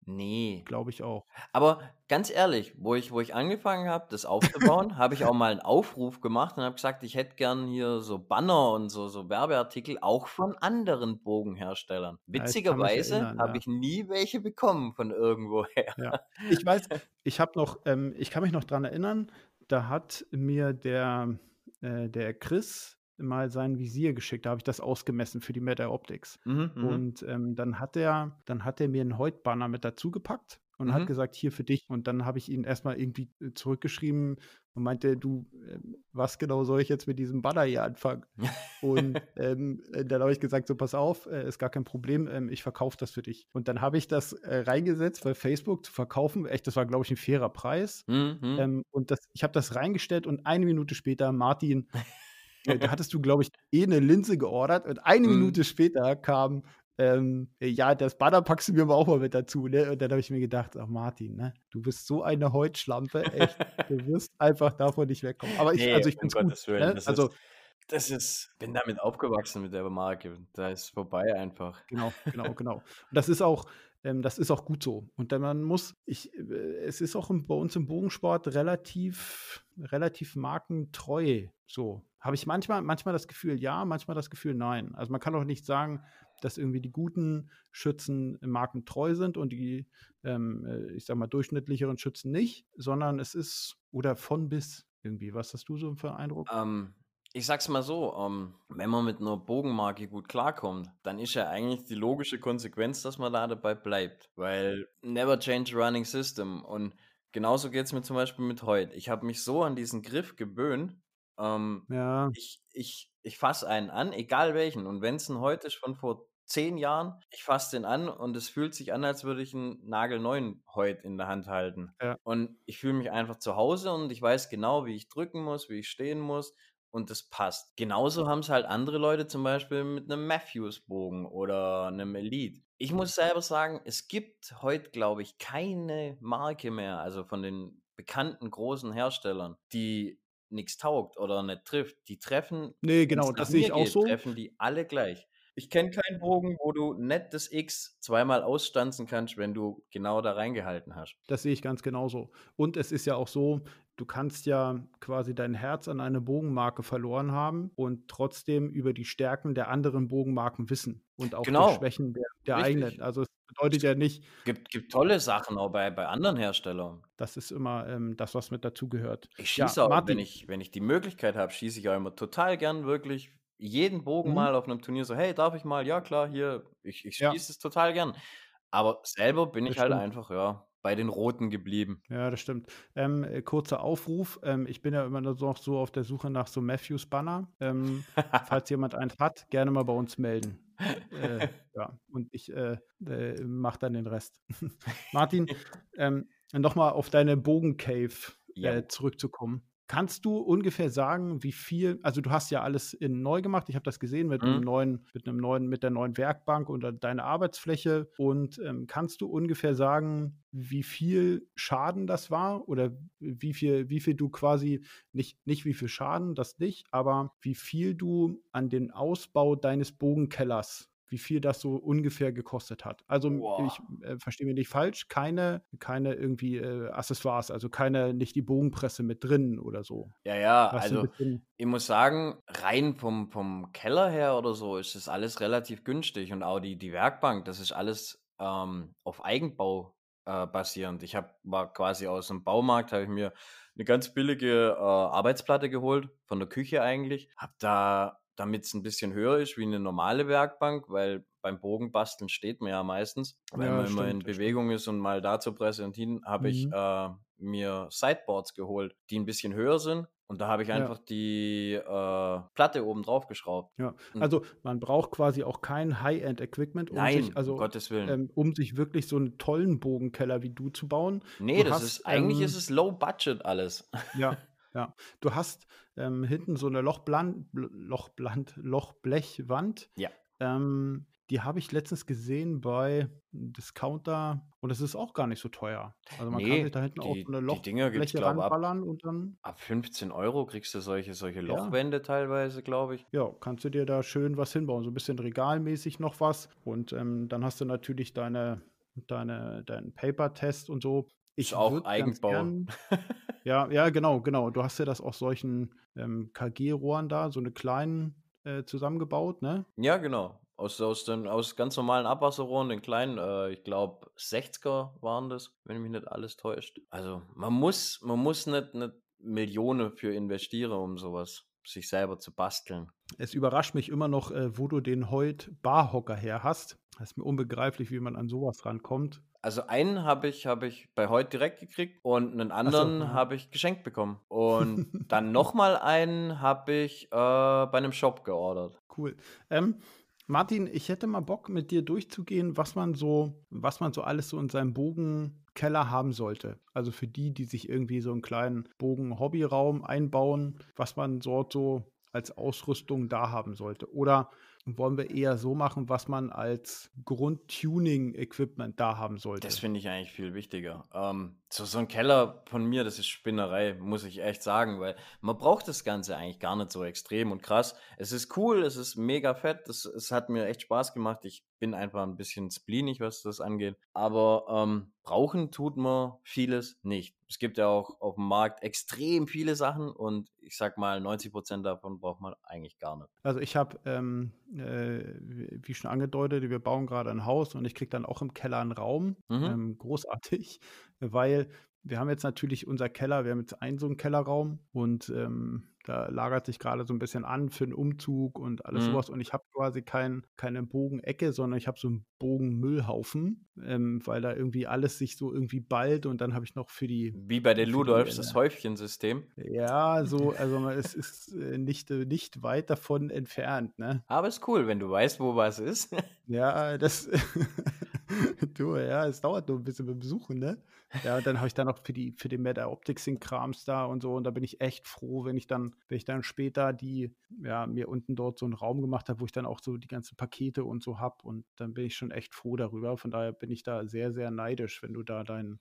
Nee. Glaube ich auch. Aber ganz ehrlich, wo ich, wo ich angefangen habe, das [LAUGHS] aufzubauen, habe ich auch mal einen Aufruf gemacht und habe gesagt, ich hätte gern hier so Banner und so, so Werbeartikel auch von anderen Bogenherstellern. Witzigerweise erinnern, habe ja. ich nie welche bekommen von irgendwoher. Ja. [LAUGHS] Ich weiß, ich habe noch, ähm, ich kann mich noch dran erinnern, da hat mir der, äh, der Chris mal sein Visier geschickt. Da habe ich das ausgemessen für die Meta Optics. Mhm, mhm. Und ähm, dann hat er, dann hat er mir einen Heut-Banner mit dazu gepackt und hat Mhm. gesagt, hier für dich. Und dann habe ich ihn erstmal irgendwie äh, zurückgeschrieben und meinte, du, ähm, was genau soll ich jetzt mit diesem Banner hier anfangen? [LAUGHS] Und ähm, äh, dann habe ich gesagt, so pass auf, äh, ist gar kein Problem, ähm, ich verkaufe das für dich. Und dann habe ich das äh, reingesetzt bei Facebook zu verkaufen. Echt, das war, glaube ich, ein fairer Preis. Mhm, mhm. Ähm, und das, ich habe das reingestellt und eine Minute später, Martin, [LAUGHS] äh, da hattest du, glaube ich, eh eine Linse geordert und eine Mhm. Minute später kam, ähm, äh, ja, das Banner packst du mir aber auch mal mit dazu, ne? Und dann habe ich mir gedacht, ach Martin, ne? Du bist so eine Heutschlampe, echt, du wirst einfach davon nicht wegkommen. Aber ich, Nee, also ich um finde es gut. Willen. Ne? Das Also, ist, das ist, bin damit aufgewachsen mit der Marke. Da ist vorbei einfach. Genau, genau, genau. Und das ist auch, ähm, das ist auch gut so. Und dann man muss, ich, äh, es ist auch bei uns im Bogensport relativ, relativ markentreu. So habe ich manchmal, manchmal das Gefühl, ja, manchmal das Gefühl, nein. Also man kann auch nicht sagen, dass irgendwie die guten Schützen markentreu sind und die, ähm, äh, ich sag mal, durchschnittlicheren Schützen nicht, sondern es ist oder von bis irgendwie. Was hast du so für einen Eindruck? Ähm, ich sag's mal so, ähm, wenn man mit einer Bogenmarke gut klarkommt, dann ist ja eigentlich die logische Konsequenz, dass man da dabei bleibt. Weil never change a running system. Und genauso geht's mir zum Beispiel mit heute. Ich habe mich so an diesen Griff gewöhnt. Ähm, Ja, ich ich, ich fasse einen an, egal welchen. Und wenn es ein heute ist von vor zehn Jahren, ich fasse den an und es fühlt sich an, als würde ich einen nagelneuen Heut in der Hand halten. Ja. Und ich fühle mich einfach zu Hause und ich weiß genau, wie ich drücken muss, wie ich stehen muss und das passt. Genauso haben es halt andere Leute zum Beispiel mit einem Matthews-Bogen oder einem Elite. Ich muss selber sagen, es gibt heute, glaube ich, keine Marke mehr, also von den bekannten großen Herstellern, die nichts taugt oder nicht trifft. Die treffen, nee, genau, das sehe ich auch geht, so. treffen die alle gleich. Ich kenne keinen Bogen, wo du nicht das X zweimal ausstanzen kannst, wenn du genau da reingehalten hast. Das sehe ich ganz genauso. Und es ist ja auch so, du kannst ja quasi dein Herz an eine Bogenmarke verloren haben und trotzdem über die Stärken der anderen Bogenmarken wissen und auch Genau. die Schwächen der, der eigenen. Also es bedeutet ja nicht, Gibt, gibt tolle Sachen auch bei, bei anderen Herstellern. das ist immer ähm, das, was mit dazugehört. Ich Ja, schieße auch, Martin. wenn ich, wenn ich die Möglichkeit habe, schieße ich auch immer total gern wirklich jeden Bogen Mhm. mal auf einem Turnier so, hey, darf ich mal? Ja, klar, hier, ich, ich Ja. schieße es total gern. Aber selber bin Das ich halt stimmt. einfach, ja, bei den Roten geblieben. Ja, das stimmt. Ähm, äh, kurzer Aufruf. Ähm, ich bin ja immer noch so auf der Suche nach so Matthews Banner. Ähm, falls jemand eins hat, gerne mal bei uns melden. Äh, [LAUGHS] ja, und ich äh, äh, mache dann den Rest. [LAUGHS] Martin, [LAUGHS] ähm, nochmal auf deine Bogencave Ja. äh, zurückzukommen. Kannst du ungefähr sagen, wie viel, also du hast ja alles in neu gemacht, ich habe das gesehen mit einem Mhm. neuen, mit einem neuen, mit der neuen Werkbank und dann deine Arbeitsfläche. Und ähm, kannst du ungefähr sagen, wie viel Schaden das war? Oder wie viel, wie viel du quasi, nicht, nicht wie viel Schaden, das nicht, aber wie viel du an den Ausbau deines Bogenkellers wie viel das so ungefähr gekostet hat. Also Boah. ich äh, verstehe mich nicht falsch, keine, keine irgendwie äh, Accessoires, also keine, nicht die Bogenpresse mit drin oder so. Ja, ja, Was also ich muss sagen, rein vom, vom Keller her oder so ist das alles relativ günstig und auch die, die Werkbank, das ist alles ähm, auf Eigenbau äh, basierend. Ich hab, war quasi aus dem Baumarkt, habe ich mir eine ganz billige äh, Arbeitsplatte geholt, von der Küche eigentlich. Hab da, damit es ein bisschen höher ist wie eine normale Werkbank, weil beim Bogenbasteln steht man ja meistens, wenn Ja, man immer in das stimmt. Bewegung ist und mal da zu präsentieren, habe ich Mhm. äh, mir Sideboards geholt, die ein bisschen höher sind. Und da habe ich Ja. einfach die äh, Platte oben drauf geschraubt. ja. Und- Also man braucht quasi auch kein High-End-Equipment, um Nein, sich, also um Gottes Willen. ähm, um sich wirklich so einen tollen Bogenkeller wie du zu bauen. nee, du das hast, ist, eigentlich ähm, ist es low budget alles. Ja, [LAUGHS] ja. Du hast ähm, hinten so eine Lochbland, Bl- Lochbland, [LAUGHS] Lochblechwand. Ja. Ähm, die habe ich letztens gesehen bei Discounter und es ist auch gar nicht so teuer. Also man kann Nee, sich da hinten auch so eine Lochbleche glaub, ab- ranballern und dann, Ab 15 Euro kriegst du solche, solche Ja. Lochwände teilweise, glaube ich. ja, kannst du dir da schön was hinbauen. So ein bisschen regalmäßig noch was. Und ähm, dann hast du natürlich deine, deine, deinen Paper-Test und so. Ist auch Eigenbau. gern- [LAUGHS] Ja, ja, genau, genau. Du hast ja das aus solchen ähm, KG-Rohren da, so eine kleinen äh, zusammengebaut, ne? Ja, genau. Aus, aus, den, aus ganz normalen Abwasserrohren, den kleinen, äh, ich glaube 60er waren das, wenn mich nicht alles täuscht. Also man muss, man muss nicht eine Million für investieren, um sowas sich selber zu basteln. Es überrascht mich immer noch, äh, wo du den Hoyt Barhocker her hast. Das ist mir unbegreiflich, wie man an sowas rankommt. Also einen habe ich, hab ich bei heute direkt gekriegt und einen anderen ja. habe ich geschenkt bekommen. Und [LAUGHS] dann nochmal einen habe ich äh, bei einem Shop geordert. Cool. Ähm, Martin, ich hätte mal Bock, mit dir durchzugehen, was man so, was man so alles so in seinem Bogenkeller haben sollte. Also für die, die sich irgendwie so einen kleinen Bogen-Hobbyraum einbauen, was man dort so als Ausrüstung da haben sollte. Oder wollen wir eher so machen, was man als Grundtuning-Equipment da haben sollte? Das finde ich eigentlich viel wichtiger. Ähm, so, so ein Keller von mir, das ist Spinnerei, muss ich echt sagen, weil man braucht das Ganze eigentlich gar nicht so extrem und krass. Es ist cool, es ist mega fett, das, es hat mir echt Spaß gemacht. Ich bin einfach ein bisschen spleenig, was das angeht. Aber ähm, brauchen tut man vieles nicht. Es gibt ja auch auf dem Markt extrem viele Sachen und ich sag mal, 90% davon braucht man eigentlich gar nicht. Also ich habe, ähm, äh, wie wie schon angedeutet, wir bauen gerade ein Haus und ich kriege dann auch im Keller einen Raum. Mhm. Ähm, großartig, [LAUGHS] weil wir haben jetzt natürlich unser Keller, wir haben jetzt einen so einen Kellerraum und ähm, da lagert sich gerade so ein bisschen an für einen Umzug und alles Mhm. sowas. Und ich habe quasi kein, keine Bogenecke, sondern ich habe so einen Bogenmüllhaufen, ähm, weil da irgendwie alles sich so irgendwie ballt und dann habe ich noch für die Wie bei den Ludolfs, äh, das Häufchensystem. ja, so, also es ist äh, nicht, äh, nicht weit davon entfernt, ne? Aber ist cool, wenn du weißt, wo was ist. Ja, das. [LAUGHS] [LAUGHS] du, ja, es dauert nur ein bisschen dem Besuchen, ne? Ja, und dann habe ich dann noch für die, für den Meta Optics den Krams da und so. Und da bin ich echt froh, wenn ich dann, wenn ich dann später die, ja, mir unten dort so einen Raum gemacht habe, wo ich dann auch so die ganzen Pakete und so habe. Und dann bin ich schon echt froh darüber. Von daher bin ich da sehr, sehr neidisch, wenn du da dein,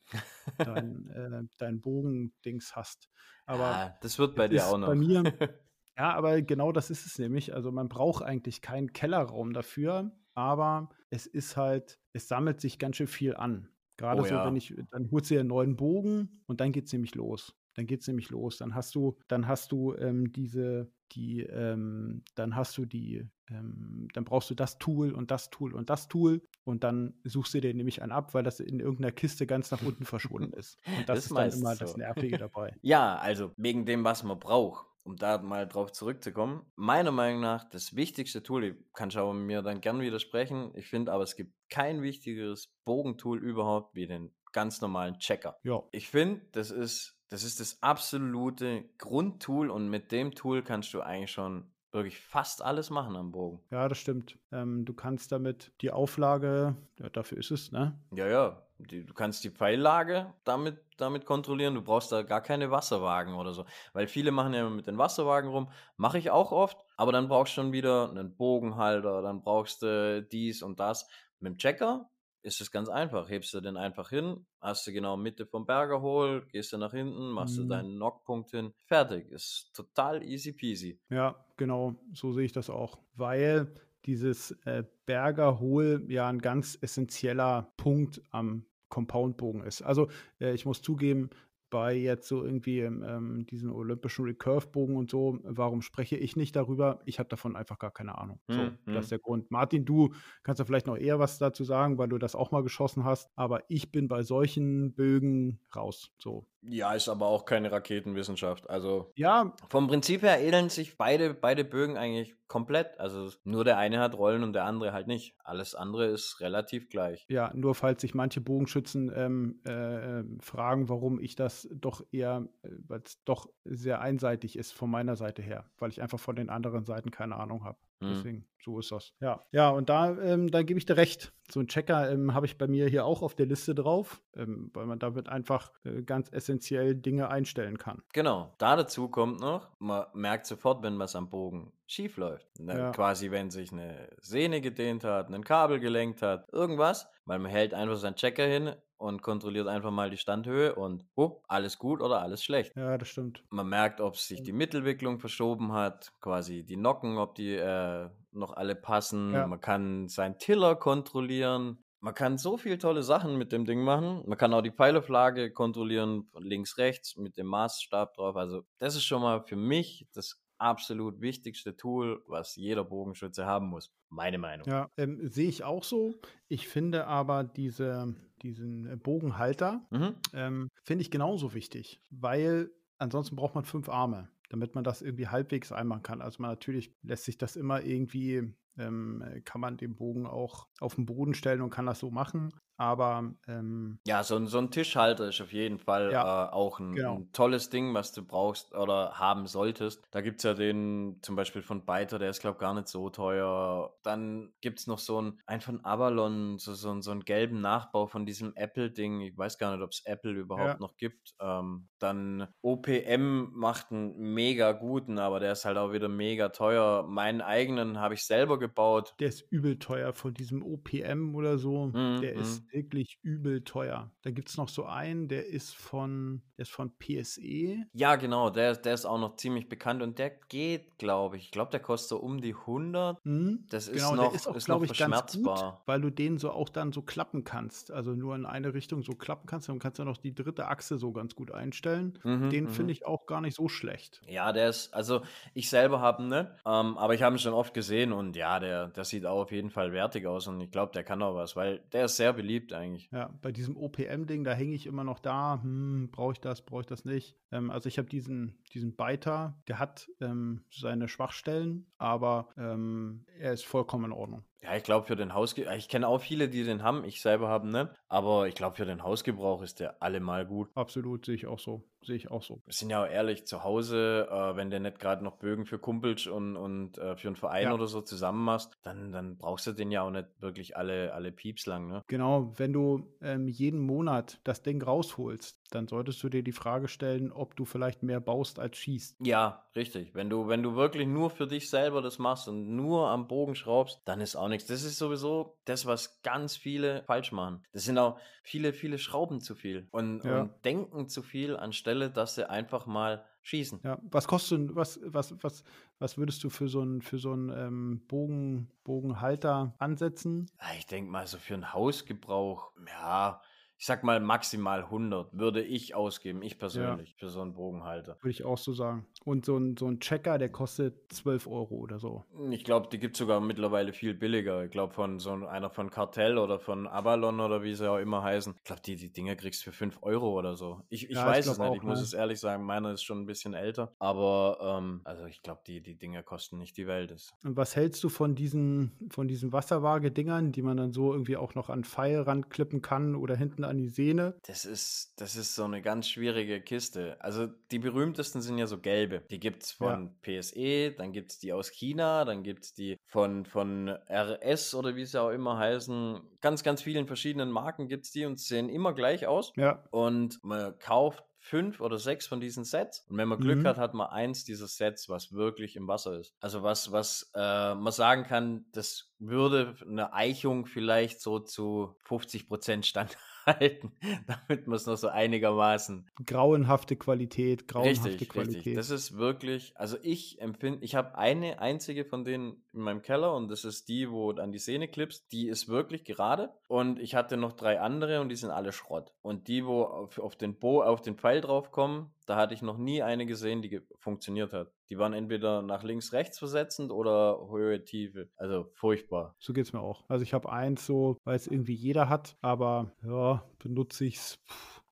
dein, [LAUGHS] äh, dein Bogendings hast. Aber ja, das wird bei dir auch noch. bei mir- [LAUGHS] Ja, aber genau das ist es nämlich. Also man braucht eigentlich keinen Kellerraum dafür, aber es ist halt, es sammelt sich ganz schön viel an. Gerade Oh so, ja. wenn ich, dann holst du dir einen neuen Bogen und dann geht es nämlich los. Dann geht es nämlich los. Dann hast du, dann hast du ähm, diese, die, ähm, dann hast du die, ähm, dann brauchst du das Tool und das Tool und das Tool und dann suchst du dir nämlich einen ab, weil das in irgendeiner Kiste ganz nach unten [LAUGHS] verschwunden ist. Und das, das ist dann immer so. das Nervige dabei. [LAUGHS] Ja, also wegen dem, was man braucht um da mal drauf zurückzukommen, meiner Meinung nach das wichtigste Tool, ich kann schau mir dann gern widersprechen, ich finde aber es gibt kein wichtigeres Bogentool überhaupt wie den ganz normalen Checker. Ja. Ich finde, das ist, das ist das absolute Grundtool und mit dem Tool kannst du eigentlich schon wirklich fast alles machen am Bogen. Ja, das stimmt. Ähm, du kannst damit die Auflage, ja, dafür ist es, ne? Ja, ja. Die, du kannst die Pfeillage damit, damit kontrollieren. Du brauchst da gar keine Wasserwagen oder so. Weil viele machen ja mit den Wasserwagen rum. Mache ich auch oft. Aber dann brauchst du schon wieder einen Bogenhalter. Dann brauchst du dies und das. Mit dem Checker ist es ganz einfach. Hebst du den einfach hin, hast du genau Mitte vom Berger hohl, gehst du nach hinten, machst mhm. du deinen Knockpunkt hin, fertig. Ist total easy peasy. Ja, genau, so sehe ich das auch. Weil dieses äh, Berger Hohl ja ein ganz essentieller Punkt am Compoundbogen ist. Also äh, ich muss zugeben, bei jetzt so irgendwie ähm, diesen olympischen Recurve-Bogen und so, warum spreche ich nicht darüber? Ich habe davon einfach gar keine Ahnung. So, hm, das ist der Grund. Martin, du kannst da vielleicht noch eher was dazu sagen, weil du das auch mal geschossen hast, aber ich bin bei solchen Bögen raus. So. Ja, ist aber auch keine Raketenwissenschaft. Also ja. vom Prinzip her ähneln sich beide, beide Bögen eigentlich komplett. Also nur der eine hat Rollen und der andere halt nicht. Alles andere ist relativ gleich. Ja, nur falls sich manche Bogenschützen ähm, äh, fragen, warum ich das doch eher, äh, weil es doch sehr einseitig ist von meiner Seite her, weil ich einfach von den anderen Seiten keine Ahnung habe. Mhm. Deswegen, so ist das. Ja, ja und da, ähm, da gebe ich dir recht. So ein Checker ähm, habe ich bei mir hier auch auf der Liste drauf, ähm, weil man damit einfach äh, ganz essentiell Dinge einstellen kann. Genau. Da dazu kommt noch, man merkt sofort, wenn was am Bogen schief läuft. Ne? Ja. Quasi, wenn sich eine Sehne gedehnt hat, ein Kabel gelenkt hat, irgendwas, weil man hält einfach seinen Checker hin und kontrolliert einfach mal die Standhöhe und oh, alles gut oder alles schlecht. Ja, das stimmt. Man merkt, ob sich die Mittelwicklung verschoben hat, quasi die Nocken, ob die äh, noch alle passen. Ja. Man kann seinen Tiller kontrollieren. Man kann so viele tolle Sachen mit dem Ding machen. Man kann auch die Pfeilerflagge kontrollieren, links, rechts, mit dem Maßstab drauf. Also, das ist schon mal für mich das absolut wichtigste Tool, was jeder Bogenschütze haben muss. Meine Meinung. Ja, ähm, sehe ich auch so. Ich finde aber diese, diesen Bogenhalter, mhm. ähm, finde ich genauso wichtig, weil ansonsten braucht man fünf Arme damit man das irgendwie halbwegs einmachen kann. Also man natürlich lässt sich das immer irgendwie, ähm, kann man den Bogen auch auf den Boden stellen und kann das so machen. Aber ähm, ja, so, so ein Tischhalter ist auf jeden Fall ja, äh, auch ein, genau. ein, tolles Ding, was du brauchst oder haben solltest. Da gibt es ja den zum Beispiel von Beiter, der ist, glaube ich, gar nicht so teuer. Dann gibt es noch so ein, ein von Avalon, so, so, so einen gelben Nachbau von diesem Apple-Ding. Ich weiß gar nicht, ob es Apple überhaupt ja. noch gibt. Ähm, dann OPM macht einen mega guten, aber der ist halt auch wieder mega teuer. Meinen eigenen habe ich selber gebaut. Der ist übel teuer von diesem OPM oder so. Mhm, der ist mhm wirklich übel teuer. Da gibt es noch so einen, der ist von, der ist von PSE. Ja, genau, der, der ist auch noch ziemlich bekannt und der geht, glaube ich. Ich glaube, der kostet so um die 100. Mhm. Das ist genau, noch, ist auch, glaube ich, gut, weil du den so auch dann so klappen kannst. Also nur in eine Richtung so klappen kannst. Dann kannst du noch die dritte Achse so ganz gut einstellen. Mhm, den finde mhm. ich auch gar nicht so schlecht. Ja, der ist, also ich selber habe ne? Ähm, aber ich habe ihn schon oft gesehen und ja, der, der sieht auch auf jeden Fall wertig aus und ich glaube, der kann auch was, weil der ist sehr beliebt beliebt eigentlich. Ja, bei diesem OPM-Ding, da hänge ich immer noch da, hm, brauche ich das, brauche ich das nicht. Ähm, also ich habe diesen, diesen Biter, der hat ähm, seine Schwachstellen, aber ähm, er ist vollkommen in Ordnung. Ja, ich glaube für den Hausgebrauch, ich kenne auch viele, die den haben, ich selber habe ne, aber ich glaube für den Hausgebrauch ist der allemal gut. Absolut, sehe ich auch so, sehe ich auch so. Wir sind ja auch ehrlich, zu Hause, äh, wenn der nicht gerade noch Bögen für Kumpels und, und äh, für einen Verein ja. oder so zusammen machst, dann, dann brauchst du den ja auch nicht wirklich alle, alle Pieps lang, ne? Genau, wenn du ähm, jeden Monat das Ding rausholst, dann solltest du dir die Frage stellen, ob du vielleicht mehr baust als schießt. Ja, richtig. Wenn du, wenn du wirklich nur für dich selber das machst und nur am Bogen schraubst, dann ist auch nichts. Das ist sowieso das, was ganz viele falsch machen. Das sind auch viele, viele Schrauben zu viel und, ja. und denken zu viel, anstelle, dass sie einfach mal schießen. Ja, was kostet, was, was, was, was würdest du für so einen für so einen ähm, Bogen, Bogenhalter ansetzen? Ich denke mal, so für einen Hausgebrauch, ja, ich sag mal maximal 100 würde ich ausgeben, ich persönlich, ja. für so einen Bogenhalter. Würde ich auch so sagen. Und so ein, so ein Checker, der kostet 12 Euro oder so. Ich glaube, die gibt es sogar mittlerweile viel billiger. Ich glaube, von so einer von Kartell oder von Avalon oder wie sie auch immer heißen. Ich glaube, die, die Dinger kriegst du für 5 Euro oder so. Ich, ich ja, weiß ich es nicht, auch, ich muss ne? es ehrlich sagen, meiner ist schon ein bisschen älter. Aber ähm, also ich glaube, die, die Dinger kosten nicht die Welt. Und was hältst du von diesen, von diesen Wasserwaage-Dingern, die man dann so irgendwie auch noch an Pfeil ranklippen kann oder hinten an die Sehne? Das ist, das ist so eine ganz schwierige Kiste. Also die berühmtesten sind ja so gelbe. Die gibt es von ja. PSE, dann gibt es die aus China, dann gibt es die von, von RS oder wie sie auch immer heißen. Ganz, ganz vielen verschiedenen Marken gibt es die und sehen immer gleich aus. Ja. Und man kauft fünf oder sechs von diesen Sets. Und wenn man Glück mhm. hat, hat man eins dieser Sets, was wirklich im Wasser ist. Also was, was äh, man sagen kann, das würde eine Eichung vielleicht so zu 50 Prozent stand halten, [LAUGHS] damit man es noch so einigermaßen. Grauenhafte Qualität, grauenhafte richtig, Qualität. Richtig. Das ist wirklich, also ich empfinde, ich habe eine einzige von denen in meinem Keller und das ist die, wo an die Sehne klippst, die ist wirklich gerade und ich hatte noch drei andere und die sind alle Schrott. Und die, wo auf, auf den Bo, auf den Pfeil drauf kommen, da hatte ich noch nie eine gesehen, die funktioniert hat. Die waren entweder nach links, rechts versetzend oder Höhe, Tiefe. Also furchtbar. So geht es mir auch. Also ich habe eins so, weil es irgendwie jeder hat, aber ja, benutze ich es.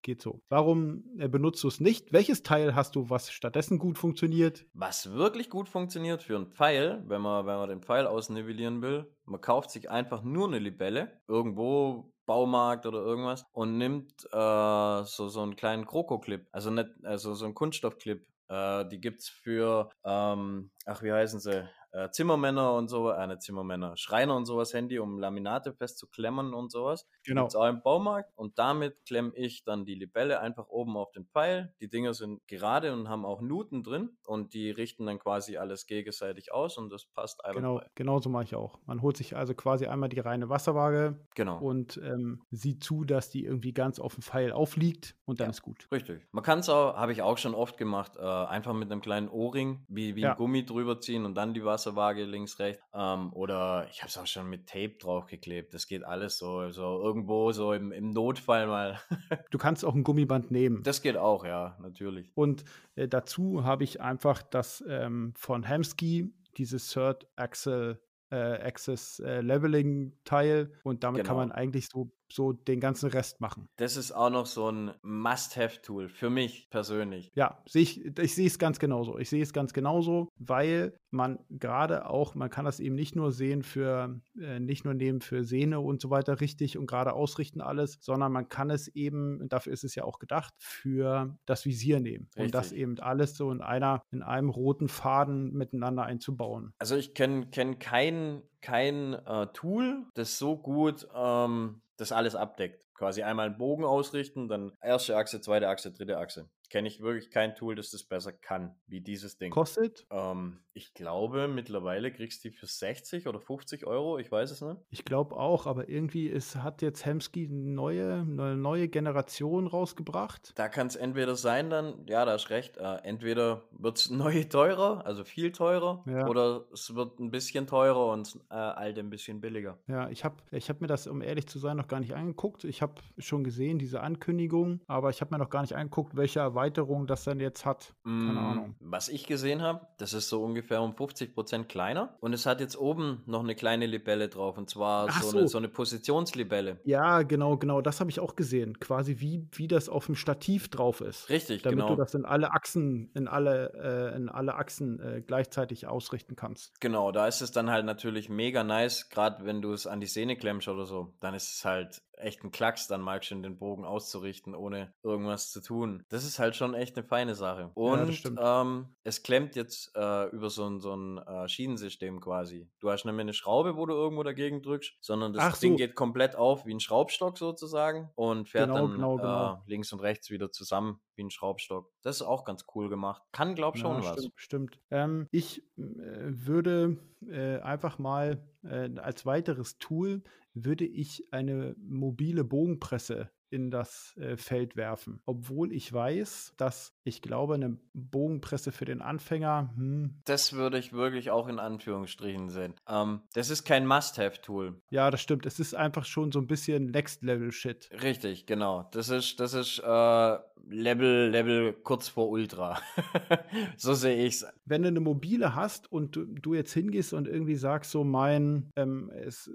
Geht so. Warum äh, benutzt du es nicht? Welches Teil hast du, was stattdessen gut funktioniert? Was wirklich gut funktioniert für einen Pfeil, wenn man, wenn man den Pfeil ausnivellieren will, man kauft sich einfach nur eine Libelle, irgendwo Baumarkt oder irgendwas und nimmt äh, so, so einen kleinen Kroko-Clip, also also so einen Kunststoffclip. Äh, die gibt's für, ähm, ach, wie heißen sie? Äh, Zimmermänner und so, äh, nicht Zimmermänner, Schreiner und sowas Handy, um Laminate festzuklemmen und sowas. Genau. Gibt's auch im Baumarkt und damit klemme ich dann die Libelle einfach oben auf den Pfeil. Die Dinger sind gerade und haben auch Nuten drin und die richten dann quasi alles gegenseitig aus und das passt einfach. Genau, genau so mache ich auch. Man holt sich also quasi einmal die reine Wasserwaage genau. und ähm, sieht zu, dass die irgendwie ganz auf dem Pfeil aufliegt und dann ja, ist gut. Richtig. Man kann es auch, habe ich auch schon oft gemacht, äh, einfach mit einem kleinen Ohrring wie, wie ja. ein Gummi drüber ziehen und dann die Wasser Wasserwaage links, rechts. Ähm, oder ich habe es auch schon mit Tape draufgeklebt. Das geht alles so, so irgendwo so im, im Notfall mal. [LAUGHS] du kannst auch ein Gummiband nehmen. Das geht auch, ja, natürlich. Und äh, dazu habe ich einfach das ähm, von Hamsky, dieses Third Axle äh, Access äh, Leveling Teil und damit genau. kann man eigentlich so so den ganzen Rest machen. Das ist auch noch so ein Must-Have-Tool für mich persönlich. Ja, ich, ich sehe es ganz genauso. Ich sehe es ganz genauso, weil man gerade auch, man kann das eben nicht nur sehen für, äh, nicht nur nehmen für Sehne und so weiter richtig und gerade ausrichten alles, sondern man kann es eben, dafür ist es ja auch gedacht, für das Visier nehmen. Richtig. Und das eben alles so in einer, in einem roten Faden miteinander einzubauen. Also ich kenne kenn kein, kein äh, Tool, das so gut ähm, das alles abdeckt. Quasi einmal einen Bogen ausrichten, dann erste Achse, zweite Achse, dritte Achse kenne ich wirklich kein Tool, das das besser kann, wie dieses Ding. Kostet? Ähm, ich glaube, mittlerweile kriegst du die für 60 oder 50 Euro, ich weiß es nicht. Ich glaube auch, aber irgendwie ist, hat jetzt Hemsky eine neue, eine neue Generation rausgebracht. Da kann es entweder sein, dann, ja, da hast recht, äh, entweder wird es [LAUGHS] neu teurer, also viel teurer, ja. oder es wird ein bisschen teurer und äh, alte ein bisschen billiger. Ja, ich habe ich hab mir das, um ehrlich zu sein, noch gar nicht angeguckt. Ich habe schon gesehen, diese Ankündigung, aber ich habe mir noch gar nicht angeguckt, welcher Erweiterung das dann jetzt hat. Keine mm, Ahnung. Was ich gesehen habe, das ist so ungefähr um 50 Prozent kleiner und es hat jetzt oben noch eine kleine Libelle drauf und zwar so, so. Eine, so eine Positionslibelle. Ja, genau, genau, das habe ich auch gesehen. Quasi wie, wie das auf dem Stativ drauf ist. Richtig, damit genau. du das in alle Achsen, in alle, äh, in alle Achsen äh, gleichzeitig ausrichten kannst. Genau, da ist es dann halt natürlich mega nice, gerade wenn du es an die Sehne klemmst oder so. Dann ist es halt echt ein Klacks, dann mal schon den Bogen auszurichten, ohne irgendwas zu tun. Das ist halt schon echt eine feine Sache. Und ja, ähm, es klemmt jetzt äh, über so ein, so ein äh, Schienensystem quasi. Du hast nicht mehr eine Schraube, wo du irgendwo dagegen drückst, sondern das Ach Ding so. geht komplett auf wie ein Schraubstock sozusagen und fährt genau, dann genau, genau. Äh, links und rechts wieder zusammen wie ein Schraubstock. Das ist auch ganz cool gemacht. Kann, glaub schon ja, was. Stimmt, stimmt. Ähm, ich äh, würde äh, einfach mal äh, als weiteres Tool würde ich eine mobile Bogenpresse in das äh, Feld werfen. Obwohl ich weiß, dass ich glaube, eine Bogenpresse für den Anfänger. Hm. Das würde ich wirklich auch in Anführungsstrichen sehen. Ähm, das ist kein Must-Have-Tool. Ja, das stimmt. Es ist einfach schon so ein bisschen Next-Level-Shit. Richtig, genau. Das ist, das ist äh, Level, Level kurz vor Ultra. [LAUGHS] so sehe ich es. Wenn du eine mobile hast und du, du, jetzt hingehst und irgendwie sagst, so mein, ähm, es,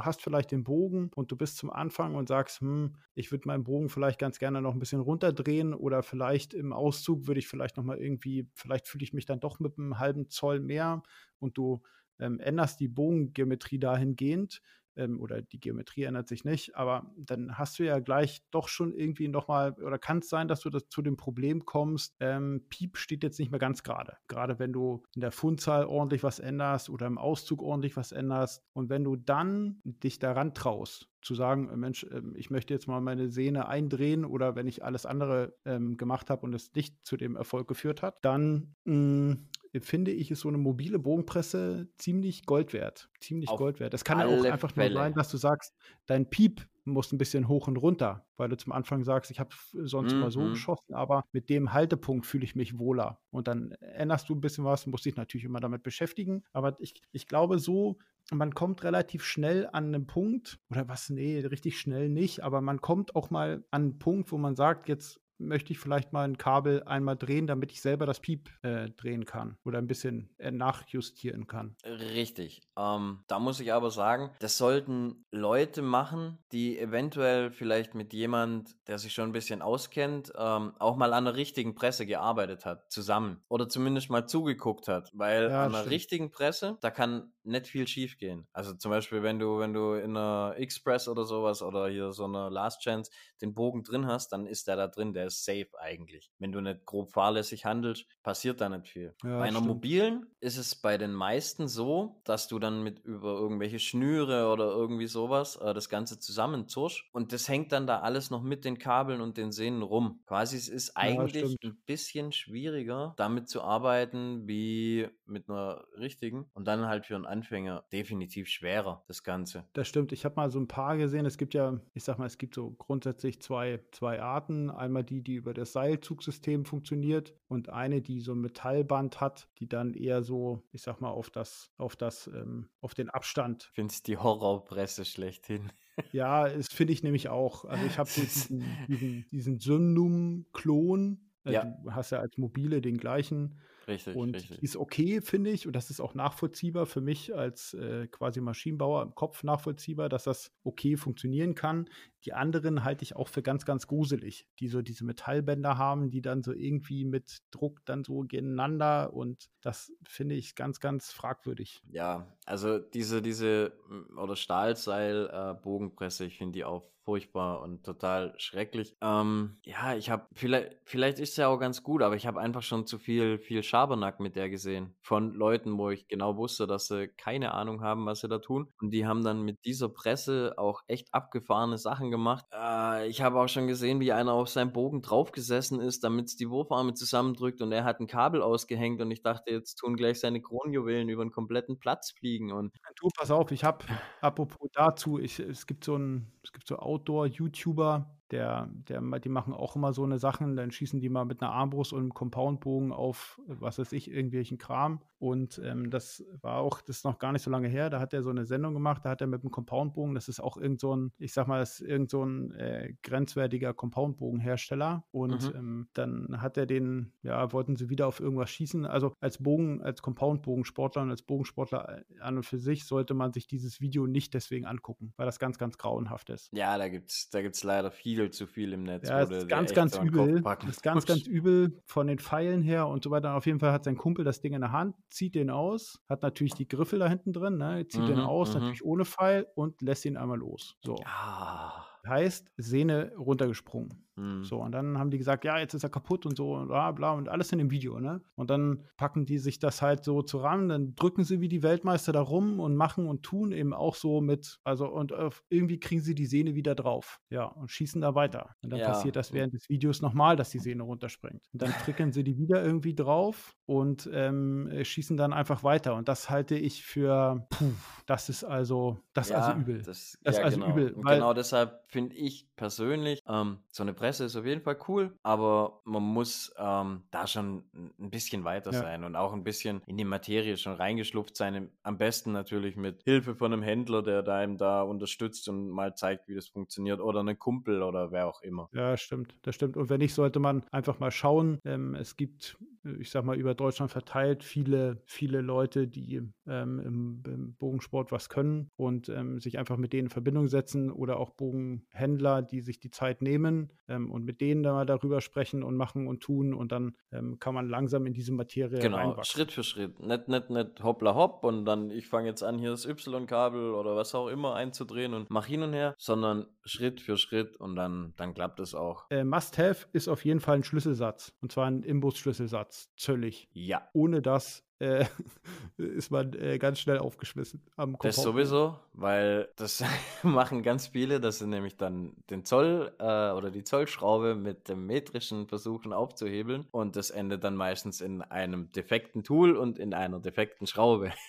hast vielleicht den Bogen und du bist zum Anfang und sagst, hm, ich würde meinen Bogen vielleicht ganz gerne noch ein bisschen runterdrehen oder vielleicht im Auszug würde ich vielleicht noch mal irgendwie, vielleicht fühle ich mich dann doch mit einem halben Zoll mehr und du ähm, änderst die Bogengeometrie dahingehend, ähm, oder die Geometrie ändert sich nicht, aber dann hast du ja gleich doch schon irgendwie nochmal, oder kann es sein, dass du das zu dem Problem kommst, ähm, Piep steht jetzt nicht mehr ganz gerade. Gerade wenn du in der Fundzahl ordentlich was änderst oder im Auszug ordentlich was änderst. Und wenn du dann dich daran traust, zu sagen, äh, Mensch, ähm, ich möchte jetzt mal meine Sehne eindrehen oder wenn ich alles andere ähm, gemacht habe und es nicht zu dem Erfolg geführt hat, dann mh, mm, finde ich, ist so eine mobile Bogenpresse ziemlich Gold wert. Ziemlich Auf Gold wert. Das kann ja auch einfach Fälle. nur sein, dass du sagst, dein Piep muss ein bisschen hoch und runter, weil du zum Anfang sagst, ich habe sonst mhm. immer so mhm. geschossen, aber mit dem Haltepunkt fühle ich mich wohler. Und dann änderst du ein bisschen was, musst dich natürlich immer damit beschäftigen. Aber ich, ich glaube, so man kommt relativ schnell an einen Punkt, oder was, nee, richtig schnell nicht, aber man kommt auch mal an einen Punkt, wo man sagt, jetzt möchte ich vielleicht mal ein Kabel einmal drehen, damit ich selber das Piep äh, drehen kann oder ein bisschen äh, nachjustieren kann. Richtig. Ähm, da muss ich aber sagen, das sollten Leute machen, die eventuell vielleicht mit jemand, der sich schon ein bisschen auskennt, ähm, auch mal an der richtigen Presse gearbeitet hat, zusammen. Oder zumindest mal zugeguckt hat. Weil ja, an der richtigen Presse, da kann nicht viel schief gehen. Also zum Beispiel, wenn du, wenn du in einer Express oder sowas oder hier so einer Last Chance den Bogen drin hast, dann ist der da drin, der ist safe eigentlich. Wenn du nicht grob fahrlässig handelst, passiert da nicht viel. Ja, bei einer stimmt. mobilen ist es bei den meisten so, dass du dann mit über irgendwelche Schnüre oder irgendwie sowas äh, das Ganze zusammenzurst und das hängt dann da alles noch mit den Kabeln und den Sehnen rum. Quasi es ist eigentlich ja, ein bisschen schwieriger, damit zu arbeiten wie mit einer richtigen und dann halt für einen Anfänger definitiv schwerer, das Ganze. Das stimmt. Ich habe mal so ein paar gesehen. Es gibt ja, ich sag mal, es gibt so grundsätzlich zwei, zwei Arten. Einmal die, die über das Seilzugsystem funktioniert und eine, die so ein Metallband hat, die dann eher so, ich sag mal, auf das, auf das, ähm, auf den Abstand. Findest die Horrorpresse schlechthin. [LAUGHS] Ja, das finde ich nämlich auch. Also ich habe diesen, diesen, diesen Synnum-Klon. Äh, ja. Du hast ja als mobile den gleichen. Richtig, und richtig. ist okay, finde ich, und das ist auch nachvollziehbar für mich als äh, quasi Maschinenbauer im Kopf nachvollziehbar, dass das okay funktionieren kann. Die anderen halte ich auch für ganz, ganz gruselig, die so diese Metallbänder haben, die dann so irgendwie mit Druck dann so gegeneinander und das finde ich ganz, ganz fragwürdig. Ja, also diese, diese oder Stahlseil-Bogenpresse, äh, ich finde die auch furchtbar und total schrecklich. Ähm, ja, ich habe, vielleicht, vielleicht ist ja auch ganz gut, aber ich habe einfach schon zu viel, viel Schabernack mit der gesehen. Von Leuten, wo ich genau wusste, dass sie keine Ahnung haben, was sie da tun. Und die haben dann mit dieser Presse auch echt abgefahrene Sachen gemacht. Äh, ich habe auch schon gesehen, wie einer auf seinem Bogen draufgesessen ist, damit es die Wurfarme zusammendrückt und er hat ein Kabel ausgehängt und ich dachte, jetzt tun gleich seine Kronjuwelen über einen kompletten Platz fliegen. Und du, pass auf, ich habe, apropos dazu, ich, es gibt so ein, es gibt so Outdoor-YouTuber, der, der, die machen auch immer so eine Sachen, dann schießen die mal mit einer Armbrust und einem Compoundbogen auf, was weiß ich, irgendwelchen Kram. Und ähm, das war auch, das ist noch gar nicht so lange her, da hat er so eine Sendung gemacht, da hat er mit einem Compoundbogen, das ist auch irgend so ein, ich sag mal, das ist irgend so ein äh, grenzwertiger Compoundbogenhersteller. Und mhm. ähm, dann hat er den, ja, wollten sie wieder auf irgendwas schießen. Also als Bogen, als Compoundbogensportler und als Bogensportler äh, an und für sich sollte man sich dieses Video nicht deswegen angucken, weil das ganz, ganz grauenhaft ist. Ja, da gibt's, da gibt's leider viel zu viel im Netz. Ja, ist ganz, ganz übel. Ist ganz, ganz übel von den Pfeilen her und so weiter. Auf jeden Fall hat sein Kumpel das Ding in der Hand zieht den aus, hat natürlich die Griffel da hinten drin, ne? zieht mhm, den aus, mhm. natürlich ohne Pfeil und lässt ihn einmal los. So. Ah. Heißt, Sehne runtergesprungen. Mhm. So, und dann haben die gesagt, ja, jetzt ist er kaputt und so und bla bla und alles in dem Video, ne? Und dann packen die sich das halt so zusammen, dann drücken sie wie die Weltmeister da rum und machen und tun eben auch so mit, also und irgendwie kriegen sie die Sehne wieder drauf. Ja, und schießen da weiter. Und dann ja. passiert das während des Videos nochmal, dass die Sehne runterspringt. Und dann trickeln sie die wieder irgendwie drauf und ähm, schießen dann einfach weiter. Und das halte ich für, puh, das ist also, das ja, ist also übel. Das, das ja, ist also genau. übel. genau deshalb finde ich persönlich, ähm, so eine Presse ist auf jeden Fall cool, aber man muss ähm, da schon ein bisschen weiter ja. sein und auch ein bisschen in die Materie schon reingeschlupft sein. Am besten natürlich mit Hilfe von einem Händler, der da einem da unterstützt und mal zeigt, wie das funktioniert oder einem Kumpel oder wer auch immer. Ja, stimmt, das stimmt. Und wenn nicht, sollte man einfach mal schauen. Ähm, es gibt, ich sag mal, über Deutschland verteilt viele, viele Leute, die ähm, im, im, Bogensport was können und ähm, sich einfach mit denen in Verbindung setzen oder auch Bogenhändler, die sich die Zeit nehmen ähm, und mit denen dann mal darüber sprechen und machen und tun und dann ähm, kann man langsam in diese Materie genau, reinwachsen. Schritt für Schritt. Nicht, nicht, nicht hoppla hopp und dann ich fange jetzt an, hier das Y-Kabel oder was auch immer einzudrehen und mach hin und her, sondern Schritt für Schritt und dann, dann klappt es auch. Äh, Must-Have ist auf jeden Fall ein Schlüsselsatz und zwar ein Imbus-Schlüsselsatz, zöllig. Ja. Ohne das äh, [LAUGHS] ist man äh, ganz schnell aufgeschmissen am Compound. Das sowieso, weil das [LAUGHS] machen ganz viele, dass sie nämlich dann den Zoll äh, oder die Zollschraube mit dem metrischen versuchen aufzuhebeln und das endet dann meistens in einem defekten Tool und in einer defekten Schraube. [LAUGHS]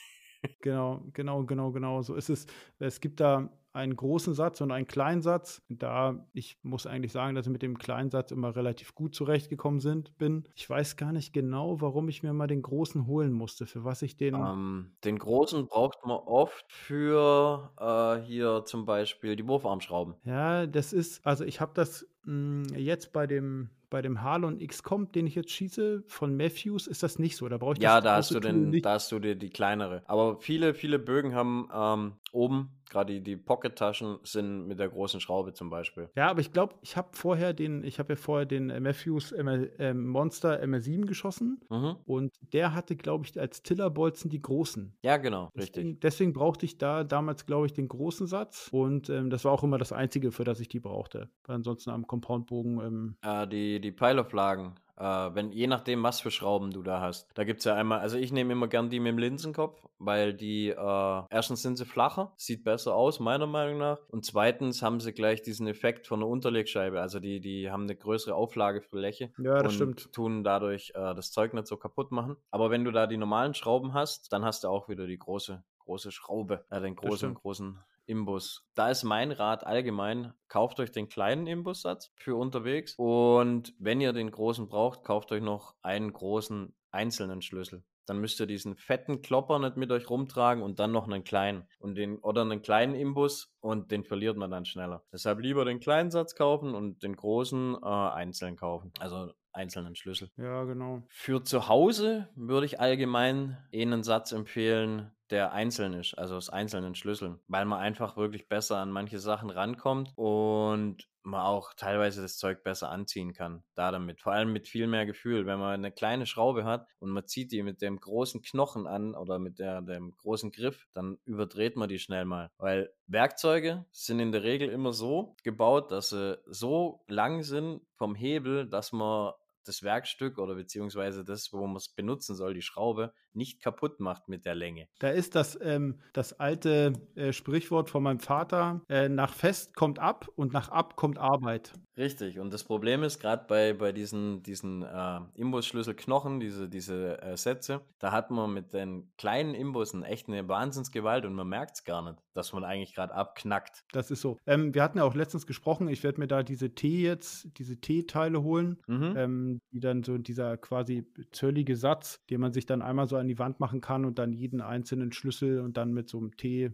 Genau, genau, genau, genau. So ist es. Es gibt da einen großen Satz und einen kleinen Satz. Da ich muss eigentlich sagen, dass ich mit dem kleinen Satz immer relativ gut zurechtgekommen sind, bin. Ich weiß gar nicht genau, warum ich mir mal den großen holen musste, für was ich den. Ähm, den großen braucht man oft für äh, hier zum Beispiel die Wurfarmschrauben. Ja, das ist, also ich habe das mh, hm, jetzt bei dem bei dem Harlon X-Comp, den ich jetzt schieße, von Matthews, ist das nicht so. Da brauche ich Ja, da hast du den, da hast du dir die kleinere. Aber viele, viele Bögen haben ähm, oben Gerade die, die Pocket-Taschen sind mit der großen Schraube zum Beispiel. Ja, aber ich glaube, ich habe vorher den, ich habe ja vorher den Matthews ML, äh, Monster MR7 geschossen mhm. und der hatte, glaube ich, als Tillerbolzen die großen. Ja, genau, deswegen, richtig. Deswegen brauchte ich da damals, glaube ich, den großen Satz und ähm, das war auch immer das Einzige, für das ich die brauchte. Ansonsten am Compoundbogen. Ähm, äh, die die Pile-of-Lagen äh, wenn, je nachdem, was für Schrauben du da hast. Da gibt es ja einmal, also ich nehme immer gern die mit dem Linsenkopf, weil die, äh, erstens sind sie flacher, sieht besser aus, meiner Meinung nach. Und zweitens haben sie gleich diesen Effekt von der Unterlegscheibe. Also die, die haben eine größere Auflagefläche. Ja, das und stimmt. tun dadurch äh, das Zeug nicht so kaputt machen. Aber wenn du da die normalen Schrauben hast, dann hast du auch wieder die große, große Schraube, äh, den großen, großen Imbus. Da ist mein Rat allgemein, kauft euch den kleinen Imbussatz für unterwegs und wenn ihr den großen braucht, kauft euch noch einen großen einzelnen Schlüssel. Dann müsst ihr diesen fetten Klopper nicht mit euch rumtragen und dann noch einen kleinen und den oder einen kleinen Imbus und den verliert man dann schneller. Deshalb lieber den kleinen Satz kaufen und den großen äh, einzeln kaufen. Also einzelnen Schlüssel. Ja, genau. Für zu Hause würde ich allgemein einen Satz empfehlen, der einzeln ist, also aus einzelnen Schlüsseln, weil man einfach wirklich besser an manche Sachen rankommt und man auch teilweise das Zeug besser anziehen kann. Da damit. Vor allem mit viel mehr Gefühl. Wenn man eine kleine Schraube hat und man zieht die mit dem großen Knochen an oder mit der, dem großen Griff, dann überdreht man die schnell mal. Weil Werkzeuge sind in der Regel immer so gebaut, dass sie so lang sind vom Hebel, dass man das Werkstück oder beziehungsweise das, wo man es benutzen soll, die Schraube, nicht kaputt macht mit der Länge. Da ist das, ähm, das alte äh, Sprichwort von meinem Vater, äh, nach Fest kommt ab und nach ab kommt Arbeit. Richtig, und das Problem ist, gerade bei, bei diesen, diesen äh, Imbusschlüsselknochen, diese, diese äh, Sätze, da hat man mit den kleinen Imbussen echt eine Wahnsinnsgewalt und man merkt es gar nicht, dass man eigentlich gerade abknackt. Das ist so. Ähm, wir hatten ja auch letztens gesprochen, ich werde mir da diese T jetzt, diese T-Teile holen, mhm. ähm, die dann so dieser quasi zöllige Satz, den man sich dann einmal so an die Wand machen kann und dann jeden einzelnen Schlüssel und dann mit so einem T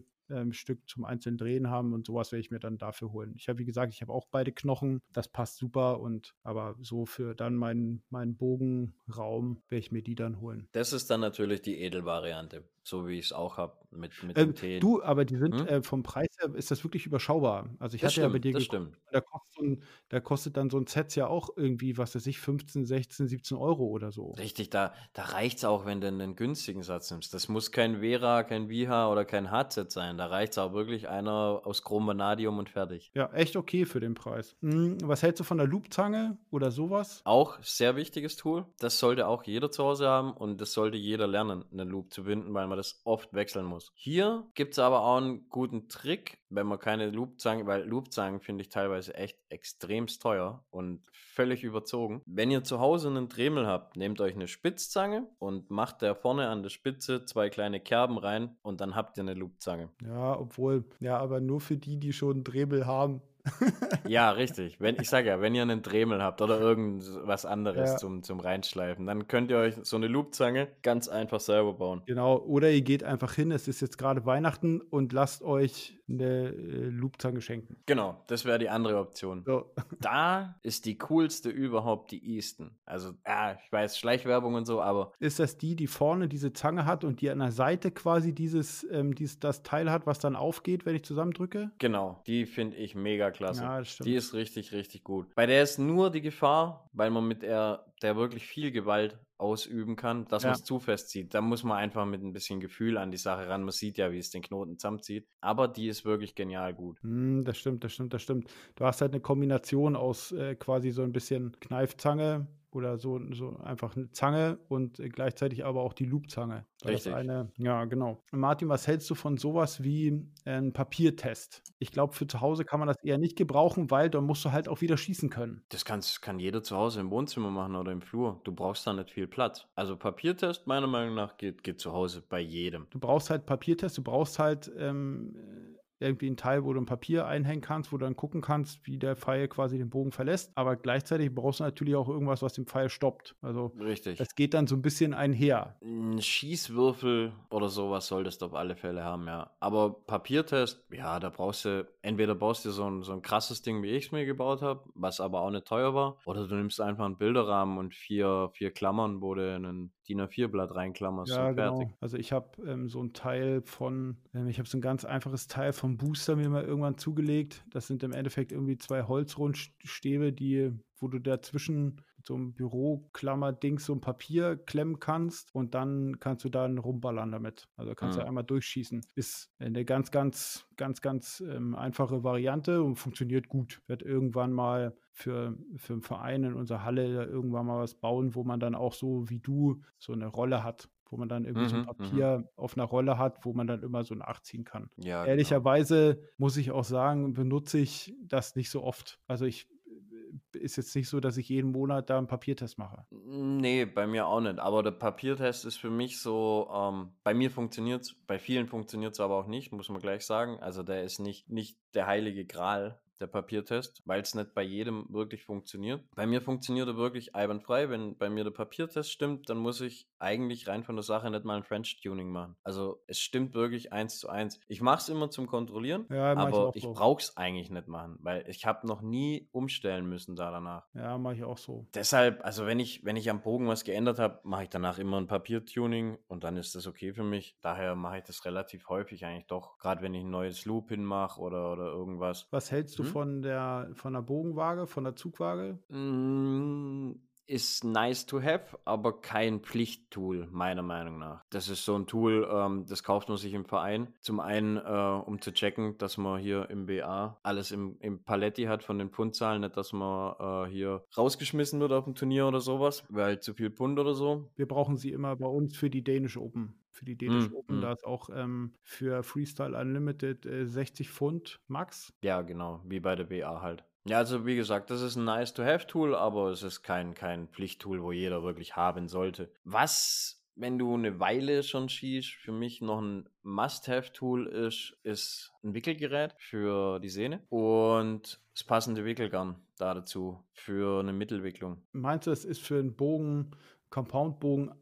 Stück zum einzelnen Drehen haben und sowas werde ich mir dann dafür holen. Ich habe, wie gesagt, ich habe auch beide Knochen, das passt super und aber so für dann meinen, meinen Bogenraum werde ich mir die dann holen. Das ist dann natürlich die Edelvariante. So wie ich es auch habe mit, mit Ähm, dem Tee. du, aber die sind Hm? äh, vom Preis her ist das wirklich überschaubar. Also ich Das hatte ja bei stimmt, dir das geguckt, stimmt. da kostet, so ein, da kostet dann so ein Set ja auch irgendwie, was weiß ich, 15, 16, 17 Euro oder so. Richtig, da, da reicht es auch, wenn du einen günstigen Satz nimmst. Das muss kein Vera, kein Viha oder kein Hardset sein. Da reicht es auch wirklich einer aus Chrom Vanadium und fertig. Ja, echt okay für den Preis. Hm, was hältst du von der Loopzange oder sowas? Auch sehr wichtiges Tool. Das sollte auch jeder zu Hause haben und das sollte jeder lernen, einen Loop zu binden, weil man das oft wechseln muss. Hier gibt es aber auch einen guten Trick, wenn man keine Loopzange, weil Loopzangen finde ich teilweise echt extremst teuer und völlig überzogen. Wenn ihr zu Hause einen Dremel habt, nehmt euch eine Spitzzange und macht da vorne an der Spitze zwei kleine Kerben rein und dann habt ihr eine Loopzange. Ja, obwohl, ja, aber nur für die, die schon einen Dremel haben. Ja, richtig. Wenn, ich sage ja, wenn ihr einen Dremel habt oder irgendwas anderes Ja. zum, zum Reinschleifen, dann könnt ihr euch so eine Loopzange ganz einfach selber bauen. Genau, oder ihr geht einfach hin, es ist jetzt gerade Weihnachten und lasst euch eine äh, Loopzange schenken. Genau, das wäre die andere Option. So. [LAUGHS] Da ist die coolste überhaupt die Easton. Also, ja, ich weiß, Schleichwerbung und so, aber Ist das die, die vorne diese Zange hat und die an der Seite quasi dieses, ähm, dieses das Teil hat, was dann aufgeht, wenn ich zusammendrücke? genau, die finde ich mega klasse. Ja, das stimmt. Die ist richtig, richtig gut. Bei der ist nur die Gefahr, weil man mit der, der wirklich viel Gewalt ausüben kann, dass Ja. man es zu fest zieht. Da muss man einfach mit ein bisschen Gefühl an die Sache ran. Man sieht ja, wie es den Knoten zusammenzieht. Aber die ist wirklich genial gut. Hm, das stimmt, das stimmt, das stimmt. Du hast halt eine Kombination aus äh, quasi so ein bisschen Kneifzange oder so, so einfach eine Zange und gleichzeitig aber auch die Loopzange. Richtig. Eine, ja, genau. Martin, was hältst du von sowas wie äh, ein Papiertest? Ich glaube, für zu Hause kann man das eher nicht gebrauchen, weil da musst du halt auch wieder schießen können. Das kann's, kann jeder zu Hause im Wohnzimmer machen oder im Flur. Du brauchst da nicht viel Platz. Also Papiertest, meiner Meinung nach, geht, geht zu Hause bei jedem. Du brauchst halt Papiertest, du brauchst halt ähm, irgendwie ein Teil, wo du ein Papier einhängen kannst, wo du dann gucken kannst, wie der Pfeil quasi den Bogen verlässt. Aber gleichzeitig brauchst du natürlich auch irgendwas, was den Pfeil stoppt. Also Richtig. das geht dann so ein bisschen einher. Ein Schießwürfel oder sowas solltest du auf alle Fälle haben, ja. Aber Papiertest, ja, da brauchst du, entweder baust du so ein, so ein krasses Ding, wie ich es mir gebaut habe, was aber auch nicht teuer war, oder du nimmst einfach einen Bilderrahmen und vier, vier Klammern, wo du einen DIN A4-Blatt reinklammerst Ja, und fertig. genau. Also ich habe ähm, so ein Teil von, ähm, ich habe so ein ganz einfaches Teil vom Booster mir mal irgendwann zugelegt. Das sind im Endeffekt irgendwie zwei Holzrundstäbe, die, wo du dazwischen so einem Büroklammer-Ding so ein Papier klemmen kannst und dann kannst du dann rumballern damit. Also kannst du Mhm. einmal durchschießen. Ist eine ganz, ganz, ganz, ganz ähm, einfache Variante und funktioniert gut. Wird irgendwann mal für, für einen Verein in unserer Halle irgendwann mal was bauen, wo man dann auch so wie du so eine Rolle hat, wo man dann irgendwie so ein Mhm, mhm. Papier auf einer Rolle hat, wo man dann immer so nachziehen kann. Ja, genau. Ehrlicherweise muss ich auch sagen, benutze ich das nicht so oft. Also ich ist jetzt nicht so, dass ich jeden Monat da einen Papiertest mache. Nee, bei mir auch nicht. Aber der Papiertest ist für mich so, ähm, bei mir funktioniert es, bei vielen funktioniert es aber auch nicht, muss man gleich sagen. Also der ist nicht, nicht der heilige Gral, der Papiertest, weil es nicht bei jedem wirklich funktioniert. Bei mir funktioniert er wirklich einwandfrei. Wenn bei mir der Papiertest stimmt, dann muss ich eigentlich rein von der Sache nicht mal ein French-Tuning machen. Also es stimmt wirklich eins zu eins. Ich mache es immer zum Kontrollieren, Ja, ich aber ich so. brauche es eigentlich nicht machen, weil ich habe noch nie umstellen müssen da danach. Ja, mache ich auch so. Deshalb, also wenn ich, wenn ich am Bogen was geändert habe, mache ich danach immer ein Papiertuning und dann ist das okay für mich. Daher mache ich das relativ häufig eigentlich doch. Gerade wenn ich ein neues Loop hinmache oder, oder irgendwas. Was hältst du. Von der von der Bogenwaage, von der Zugwaage? Mm, Ist nice to have, aber kein Pflichttool, meiner Meinung nach. Das ist so ein Tool, ähm, das kauft man sich im Verein. Zum einen, äh, um zu checken, dass man hier im BA alles im, im Paletti hat von den Pundzahlen, nicht, dass man äh, hier rausgeschmissen wird auf dem Turnier oder sowas, weil zu viel Pund oder so. Wir brauchen sie immer bei uns für die Danish Open. Für die Danish Mm, Open, mm. da ist auch ähm, für Freestyle Unlimited äh, 60 Pfund max. Ja, genau, wie bei der BA halt. Ja, also wie gesagt, das ist ein nice-to-have-Tool, aber es ist kein, kein Pflichttool, wo jeder wirklich haben sollte. Was, wenn du eine Weile schon schießt, für mich noch ein Must-have-Tool ist, ist ein Wickelgerät für die Sehne und das passende Wickelgarn da dazu für eine Mittelwicklung. Meinst du, das ist für einen Bogen, Compound-Bogen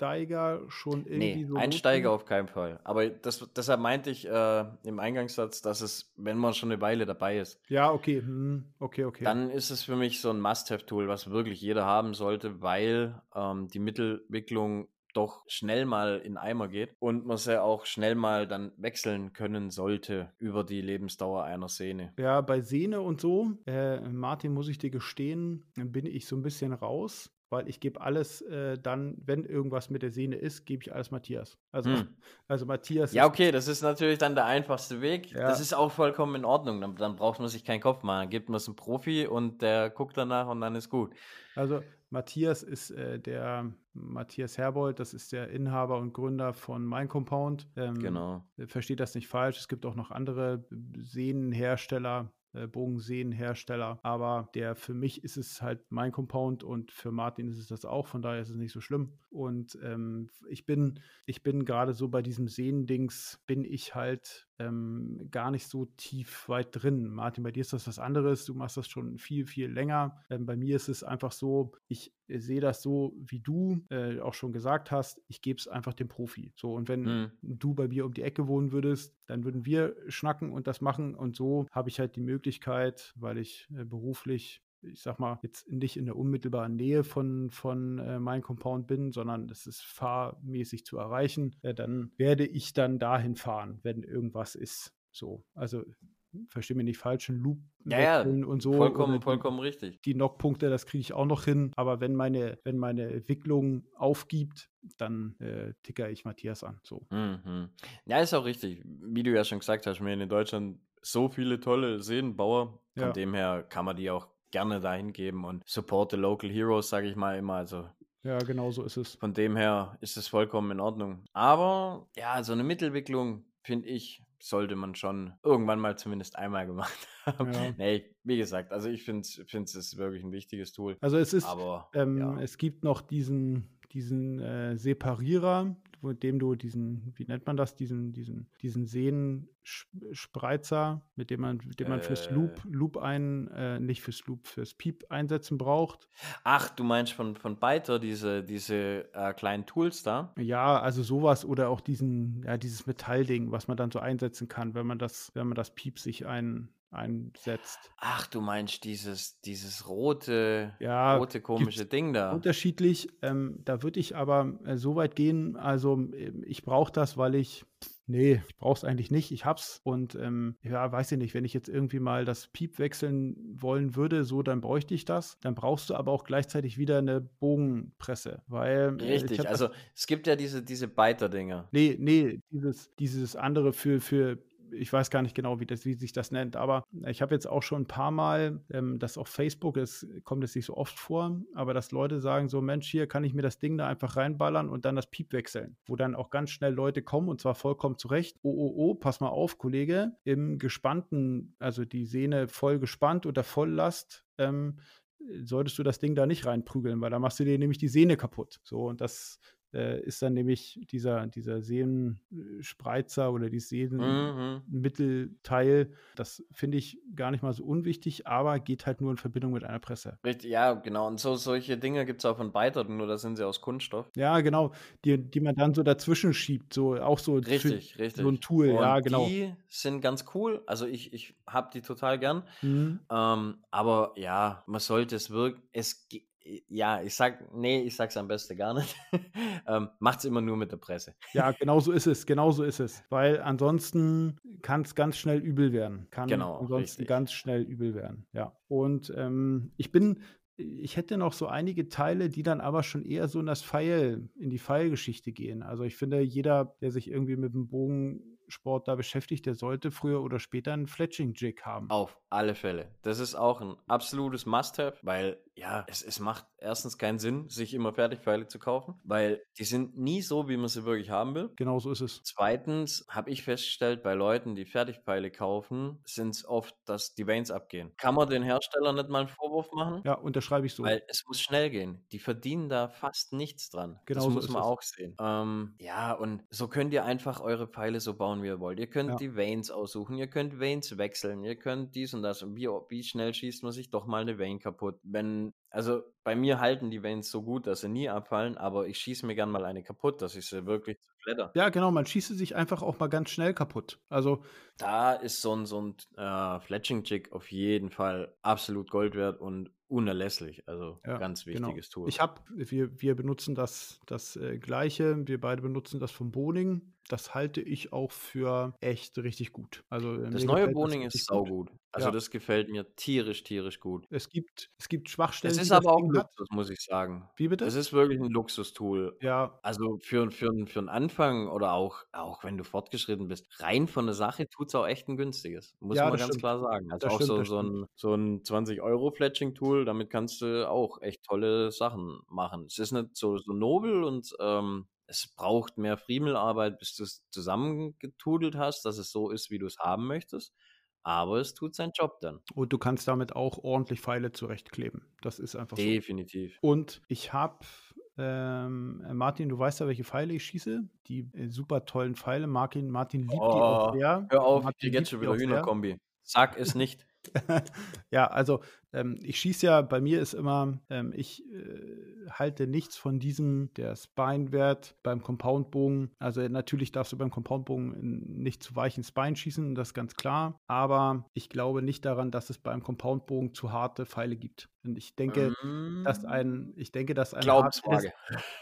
Einsteiger schon irgendwie Nee, so Einsteiger notwendig? auf keinen Fall. Aber das, deshalb meinte ich äh, im Eingangssatz, dass es, wenn man schon eine Weile dabei ist, Ja, okay. Hm, okay, okay. Dann ist es für mich so ein Must-Have-Tool, was wirklich jeder haben sollte, weil ähm, die Mittelwicklung doch schnell mal in Eimer geht und man sie auch schnell mal dann wechseln können sollte über die Lebensdauer einer Sehne. Ja, bei Sehne und so, äh, Martin, muss ich dir gestehen, bin ich so ein bisschen raus weil ich gebe alles äh, dann, wenn irgendwas mit der Sehne ist, gebe ich alles Matthias. Also, hm. [LAUGHS] also Matthias. Ja, okay, das ist natürlich dann der einfachste Weg. Ja. Das ist auch vollkommen in Ordnung. Dann, dann braucht man sich keinen Kopf machen. Dann gibt man es einem Profi und der guckt danach und dann ist gut. Also Matthias ist äh, der Matthias Herbold, das ist der Inhaber und Gründer von Mein Compound. Ähm, genau. Versteht das nicht falsch. Es gibt auch noch andere Sehnenhersteller, äh, Bogensehenhersteller. Aber der für mich ist es halt mein Compound und für Martin ist es das auch. Von daher ist es nicht so schlimm. Und ähm, ich bin, ich bin gerade so bei diesem Sehendings, bin ich halt ähm, gar nicht so tief weit drin. Martin, bei dir ist das was anderes. Du machst das schon viel, viel länger. Ähm, bei mir ist es einfach so, ich äh, sehe das so, wie du äh, auch schon gesagt hast. Ich gebe es einfach dem Profi. So, und wenn mhm. du bei mir um die Ecke wohnen würdest, dann würden wir schnacken und das machen. Und so habe ich halt die Möglichkeit, weil ich äh, beruflich ich sag mal, jetzt nicht in der unmittelbaren Nähe von, von äh, meinem Compound bin, sondern es ist fahrmäßig zu erreichen, äh, dann werde ich dann dahin fahren, wenn irgendwas ist. So, also verstehe mich nicht falsch, ein Loop ja, ja, und so. Vollkommen, die, vollkommen richtig. Die Knockpunkte, das kriege ich auch noch hin. Aber wenn meine, wenn meine Entwicklung aufgibt, dann äh, ticker ich Matthias an. So. Mhm. Ja, ist auch richtig. Wie du ja schon gesagt hast, wir haben in Deutschland so viele tolle Seenbauer. Von ja. dem her kann man die auch gerne dahin geben und support the local heroes, sage ich mal immer. Also ja, genau so ist es. Von dem her ist es vollkommen in Ordnung. Aber ja, so eine Mittelwicklung, finde ich, sollte man schon irgendwann mal zumindest einmal gemacht [LAUGHS] haben. Ja. nee, wie gesagt, also ich finde es ist wirklich ein wichtiges Tool. Also es ist, Aber, ähm, ja. es gibt noch diesen, diesen äh, Separierer, mit dem du diesen, wie nennt man das, diesen, diesen, diesen Sehenspreizer, mit dem man, mit dem man äh, fürs Loop, Loop ein, äh, nicht fürs Loop, fürs Piep einsetzen braucht. Ach, du meinst von, von Beiter diese, diese äh, kleinen Tools da? Ja, also sowas oder auch diesen, ja, dieses Metallding, was man dann so einsetzen kann, wenn man das, wenn man das Piep sich ein, einsetzt. Ach, du meinst dieses, dieses rote, ja, rote komische Ding da. Unterschiedlich. Ähm, da würde ich aber äh, so weit gehen, also ähm, ich brauche das, weil ich, nee, ich brauche es eigentlich nicht, ich hab's. Und ähm, ja, weiß ich nicht, wenn ich jetzt irgendwie mal das Piep wechseln wollen würde, so, dann bräuchte ich das. Dann brauchst du aber auch gleichzeitig wieder eine Bogenpresse, weil. Äh, Richtig, also es gibt ja diese, diese Biter-Dinger. Nee, nee, dieses, dieses andere für, für ich weiß gar nicht genau, wie, das, wie sich das nennt, aber ich habe jetzt auch schon ein paar Mal, ähm, das auf Facebook ist, kommt es nicht so oft vor, aber dass Leute sagen so, Mensch, hier kann ich mir das Ding da einfach reinballern und dann das Piep wechseln, wo dann auch ganz schnell Leute kommen und zwar vollkommen zurecht. Oh, oh, oh, pass mal auf, Kollege, im gespannten, also die Sehne voll gespannt unter Volllast, ähm, solltest du das Ding da nicht reinprügeln, weil da machst du dir nämlich die Sehne kaputt. So, und das äh, ist dann nämlich dieser, dieser Sehnenspreizer oder die Sehnenmittelteil. Mhm. Das finde ich gar nicht mal so unwichtig, aber geht halt nur in Verbindung mit einer Presse. Richtig, ja, genau. Und so solche Dinge gibt es auch von Beitern, nur da sind sie aus Kunststoff. Ja, genau. Die, die man dann so dazwischen schiebt, so auch so, richtig, richtig. so ein Tool, Und ja, genau. Die sind ganz cool. Also ich, ich habe die total gern. Mhm. Ähm, aber ja, man sollte es wirklich, es ja, ich sag, nee, ich sag's am besten gar nicht. [LAUGHS] ähm, macht's immer nur mit der Presse. Ja, [LAUGHS] genau so ist es, genau so ist es. Weil ansonsten kann es ganz schnell übel werden. Kann genau, ansonsten richtig. ganz schnell übel werden. Ja. Und ähm, ich bin, ich hätte noch so einige Teile, die dann aber schon eher so in das Pfeil, in die Pfeilgeschichte gehen. Also ich finde, jeder, der sich irgendwie mit dem Bogen Sport da beschäftigt, der sollte früher oder später einen Fletching-Jig haben. Auf alle Fälle. Das ist auch ein absolutes Must-Have, weil ja, es, es macht erstens keinen Sinn, sich immer Fertigpfeile zu kaufen, weil die sind nie so, wie man sie wirklich haben will. Genau so ist es. Zweitens habe ich festgestellt, bei Leuten, die Fertigpfeile kaufen, sind es oft, dass die Vanes abgehen. Kann man den Hersteller nicht mal einen Vorwurf machen? Ja, unterschreibe ich so. Weil es muss schnell gehen. Die verdienen da fast nichts dran. Genau das so muss man auch sehen. Ähm, ja, und so könnt ihr einfach eure Pfeile so bauen, wie ihr wollt. Ihr könnt Ja. die Veins aussuchen, ihr könnt Veins wechseln, ihr könnt dies und das. Und wie, wie schnell schießt man sich doch mal eine Vein kaputt? Wenn, also bei mir halten die Veins so gut, dass sie nie abfallen, aber ich schieße mir gern mal eine kaputt, dass ich sie wirklich zerfledder. Ja, genau, man schießt sie sich einfach auch mal ganz schnell kaputt. Also, Da ist so ein, so ein äh, Fletching-Jig auf jeden Fall absolut Gold wert und unerlässlich. Also Ja, ganz genau. wichtiges Tool. ich habe, wir, wir benutzen das, das äh, Gleiche, wir beide benutzen das vom Boning. Das halte ich auch für echt richtig gut. Also, äh, das neue Boning ist saugut. Also Ja. das gefällt mir tierisch, tierisch gut. Es gibt, es gibt Schwachstellen. Es ist aber auch ein. Luxus, muss ich sagen. Wie bitte? Es ist wirklich ein Luxustool. ja, Also für, für, für einen Anfang oder auch, auch wenn du fortgeschritten bist, rein von der Sache tut es auch echt ein günstiges. Muss Ja, man ganz stimmt. klar sagen. Also Das auch stimmt, so, so ein, so ein 20-Euro-Fletching-Tool, damit kannst du auch echt tolle Sachen machen. Es ist nicht so, so nobel und ähm, es braucht mehr Friemelarbeit, bis du es zusammengetudelt hast, dass es so ist, wie du es haben möchtest. Aber es tut seinen Job dann. und du kannst damit auch ordentlich Pfeile zurechtkleben. Das ist einfach so. Definitiv. Und ich habe, ähm, äh, Martin, du weißt ja, welche Pfeile ich schieße. Die äh, super tollen Pfeile. Martin, Martin liebt die auch Oh, sehr. Hör auf, Martin ich jetzt schon wieder. Hühnerkombi. Sag es nicht. [LAUGHS] ja, also ähm, ich schieße ja, bei mir ist immer, ähm, ich äh, halte nichts von diesem, der Spine-Wert beim Compoundbogen. Also natürlich darfst du beim Compoundbogen nicht zu weichen Spine schießen, das ist ganz klar. Aber ich glaube nicht daran, dass es beim Compoundbogen zu harte Pfeile gibt. Und ich denke, dass ein, ich denke, dass ein. Glaubensfrage.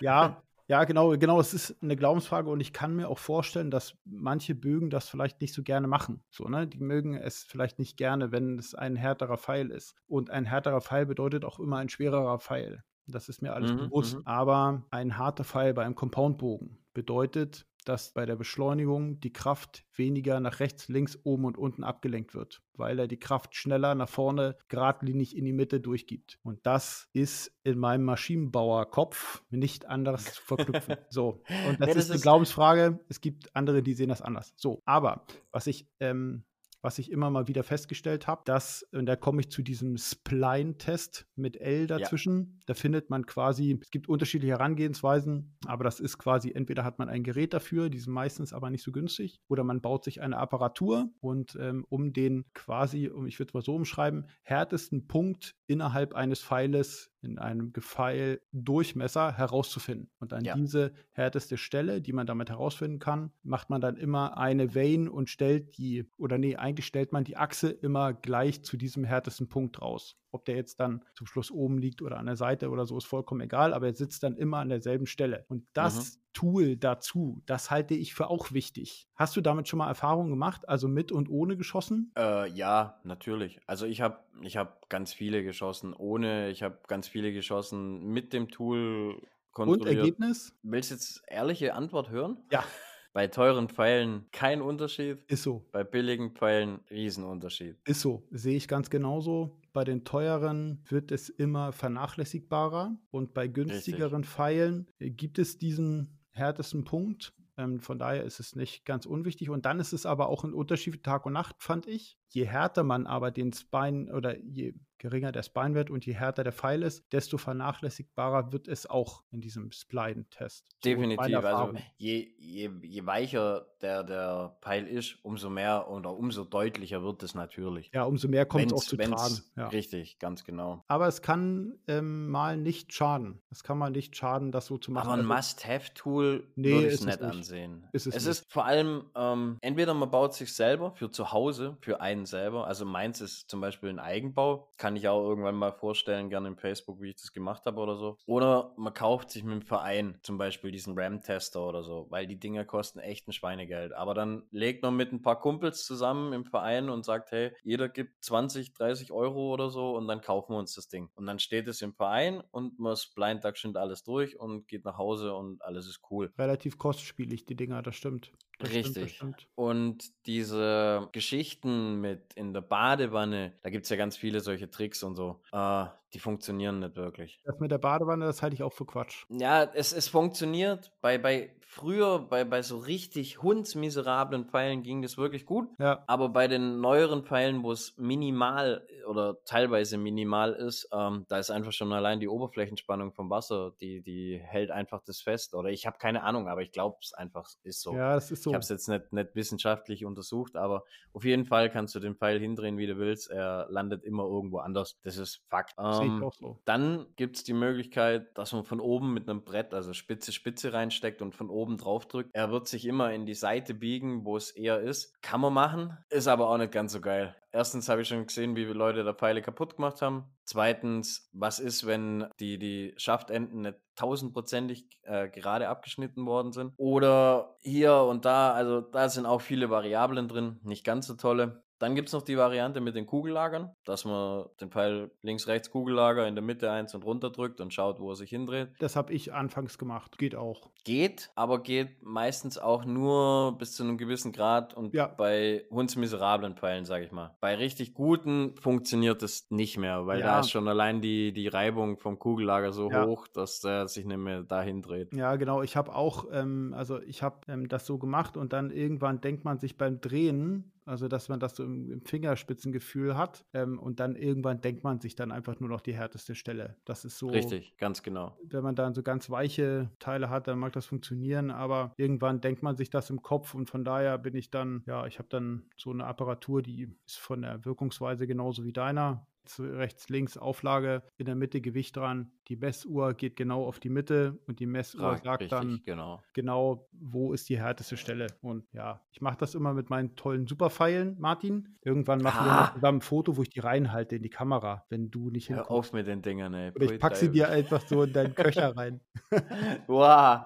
ja, ja, genau, genau. Es ist eine Glaubensfrage und ich kann mir auch vorstellen, dass manche Bögen das vielleicht nicht so gerne machen. So, ne? Die mögen es vielleicht nicht gerne, wenn es ein härterer Pfeil ist. Und ein härterer Pfeil bedeutet auch immer ein schwererer Pfeil. Das ist mir alles Mhm, bewusst. mhm. Aber ein harter Pfeil bei einem Compoundbogen bedeutet, dass bei der Beschleunigung die Kraft weniger nach rechts, links, oben und unten abgelenkt wird, weil er die Kraft schneller nach vorne geradlinig in die Mitte durchgibt. Und das ist in meinem Maschinenbauerkopf nicht anders zu verknüpfen. [LAUGHS] So, und das Nee, das ist eine ist- Glaubensfrage. Es gibt andere, die sehen das anders. So, aber was ich ähm, was ich immer mal wieder festgestellt habe, dass, und da komme ich zu diesem Spline-Test mit L dazwischen, da findet man quasi, es gibt unterschiedliche Herangehensweisen, aber das ist quasi, entweder hat man ein Gerät dafür, die sind meistens aber nicht so günstig, oder man baut sich eine Apparatur und ähm, um den quasi, um, ich würde es mal so umschreiben, härtesten Punkt innerhalb eines Pfeiles in einem Gefeil Durchmesser herauszufinden. Und an Ja. diese härteste Stelle, die man damit herausfinden kann, macht man dann immer eine Vein und stellt die, oder nee, eigentlich stellt man die Achse immer gleich zu diesem härtesten Punkt raus. Ob der jetzt dann zum Schluss oben liegt oder an der Seite oder so, ist vollkommen egal, aber er sitzt dann immer an derselben Stelle. Und das Tool dazu, das halte ich für auch wichtig. Hast du damit schon mal Erfahrungen gemacht, also mit und ohne geschossen? Äh, ja, natürlich. Also ich habe ich hab ganz viele geschossen ohne, ich habe ganz viele geschossen mit dem Tool Und. Ergebnis? Willst du jetzt ehrliche Antwort hören? Ja. [LAUGHS] Bei teuren Pfeilen kein Unterschied, Ist so. bei billigen Pfeilen Riesenunterschied. Ist so, sehe ich ganz genauso. Bei den teuren wird es immer vernachlässigbarer und bei günstigeren Pfeilen äh, gibt es diesen härtesten Punkt. Ähm, von daher ist es nicht ganz unwichtig. Und dann ist es aber auch ein Unterschied Tag und Nacht, fand ich. Je härter man aber den Spine oder je geringer der Spine-Wert und je härter der Pfeil ist, desto vernachlässigbarer wird es auch in diesem Spline-Test. So Definitiv. Also Erfahrung. je, je, je weicher der, der Pfeil ist, umso mehr oder umso deutlicher wird es natürlich. ja, umso mehr kommt es auch zu tragen. Ja. Richtig, ganz genau. Aber es kann ähm, mal nicht schaden. Es kann mal nicht schaden, das so zu machen. Aber ein Also, Must-Have-Tool Nee, würde ich es nicht ansehen. Ist es es ist vor allem, ähm, entweder man baut sich selber für zu Hause, für einen selber. Also meins ist zum Beispiel ein Eigenbau. Kann ich auch irgendwann mal vorstellen, gerne im Facebook, wie ich das gemacht habe oder so. Oder man kauft sich mit dem Verein zum Beispiel diesen RAM-Tester oder so, weil die Dinger kosten echt ein Schweinegeld. Aber dann legt man mit ein paar Kumpels zusammen im Verein und sagt, hey, jeder gibt 20, 30 Euro oder so und dann kaufen wir uns das Ding. Und dann steht es im Verein und man blind schön alles durch und geht nach Hause und alles ist cool. relativ kostspielig, die Dinger, das stimmt. Das Stimmt, Richtig. stimmt. Und diese Geschichten mit in der Badewanne, da gibt es ja ganz viele solche Tricks und so, äh, die funktionieren nicht wirklich. Das mit der Badewanne, das halte ich auch für Quatsch. Ja, es, es funktioniert bei, bei früher bei, bei so richtig hundsmiserablen Pfeilen ging das wirklich gut. Ja. Aber bei den neueren Pfeilen, wo es minimal oder teilweise minimal ist, ähm, da ist einfach schon allein die Oberflächenspannung vom Wasser, die, die hält einfach das fest. Oder ich habe keine Ahnung, aber ich glaube es einfach ist so. Ja, das ist so. Ich habe es jetzt nicht, nicht wissenschaftlich untersucht, aber auf jeden Fall kannst du den Pfeil hindrehen, wie du willst. Er landet immer irgendwo anders. Das ist Fakt. Ähm, auch so. dann gibt es die Möglichkeit, dass man von oben mit einem Brett, also Spitze, Spitze reinsteckt und von oben drauf drückt. Er wird sich immer in die Seite biegen, wo es eher ist. Kann man machen, ist aber auch nicht ganz so geil. Erstens habe ich schon gesehen, wie viele Leute da Pfeile kaputt gemacht haben. Zweitens, was ist, wenn die, die Schaftenden nicht tausendprozentig äh, gerade abgeschnitten worden sind? Oder hier und da, also da sind auch viele Variablen drin, nicht ganz so tolle. Dann gibt es noch die Variante mit den Kugellagern, dass man den Pfeil links, rechts Kugellager in der Mitte eins und runter drückt und schaut, wo er sich hindreht. Das habe ich anfangs gemacht. Geht auch. Geht, aber geht meistens auch nur bis zu einem gewissen Grad und Ja. bei hundsmiserablen Pfeilen, sage ich mal. Bei richtig guten funktioniert es nicht mehr, weil da Ja. ist schon allein die, die Reibung vom Kugellager so Ja. hoch, dass der sich nicht mehr dahin dreht. Ja, genau. Ich habe auch, ähm, also ich habe ähm, das so gemacht und dann irgendwann denkt man sich beim Drehen, also dass man das so im, im Fingerspitzengefühl hat ähm, und dann irgendwann denkt man sich dann einfach nur noch die härteste Stelle. Das ist so. Richtig, ganz genau. Wenn man dann so ganz weiche Teile hat, dann mag das funktionieren, aber irgendwann denkt man sich das im Kopf und von daher bin ich dann, ja, ich habe dann so eine Apparatur, die ist von der Wirkungsweise genauso wie deiner. Rechts, links Auflage, in der Mitte Gewicht dran. Die Messuhr geht genau auf die Mitte und die Messuhr Ah, sagt richtig, dann genau. genau, wo ist die härteste Stelle. Und ja, ich mache das immer mit meinen tollen Superpfeilen, Martin. Irgendwann machen wir Ah. mal zusammen ein Foto, wo ich die reinhalte in die Kamera, wenn du nicht Hör hinkommst. auf mit den Dingern, ey. Oder ich Pui pack sie dir [LAUGHS] einfach so in deinen Köcher rein. [LAUGHS] Wow.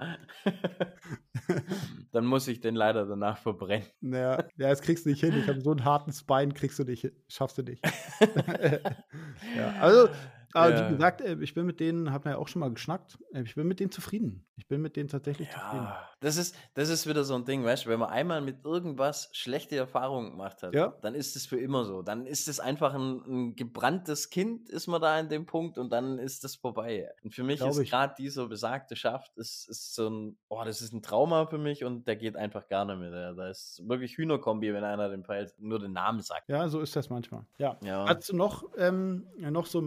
[LAUGHS] Dann muss ich den leider danach verbrennen. Naja, ja, das kriegst du nicht hin. Ich habe so einen harten Spine, kriegst du nicht, hin. schaffst du nicht. [LAUGHS] ja, also, aber Ja. wie gesagt, äh, ich bin mit denen, hat man ja auch schon mal geschnackt, äh, ich bin mit denen zufrieden. Ich bin mit denen tatsächlich zufrieden. Ja, das ist, das ist wieder so ein Ding, weißt du, wenn man einmal mit irgendwas schlechte Erfahrungen gemacht hat, Ja. dann ist es für immer so. Dann ist es einfach ein, ein gebranntes Kind, ist man da in dem Punkt und dann ist das vorbei. Und für mich Glaub ist gerade dieser besagte Schaft, ist, ist so ein, oh, das ist ein Trauma für mich und der geht einfach gar nicht mehr. Da ist wirklich Hühnerkombi, wenn einer den Pfeil nur den Namen sagt. Ja, so ist das manchmal. Ja. Ja. Hast du noch, ähm, noch so ein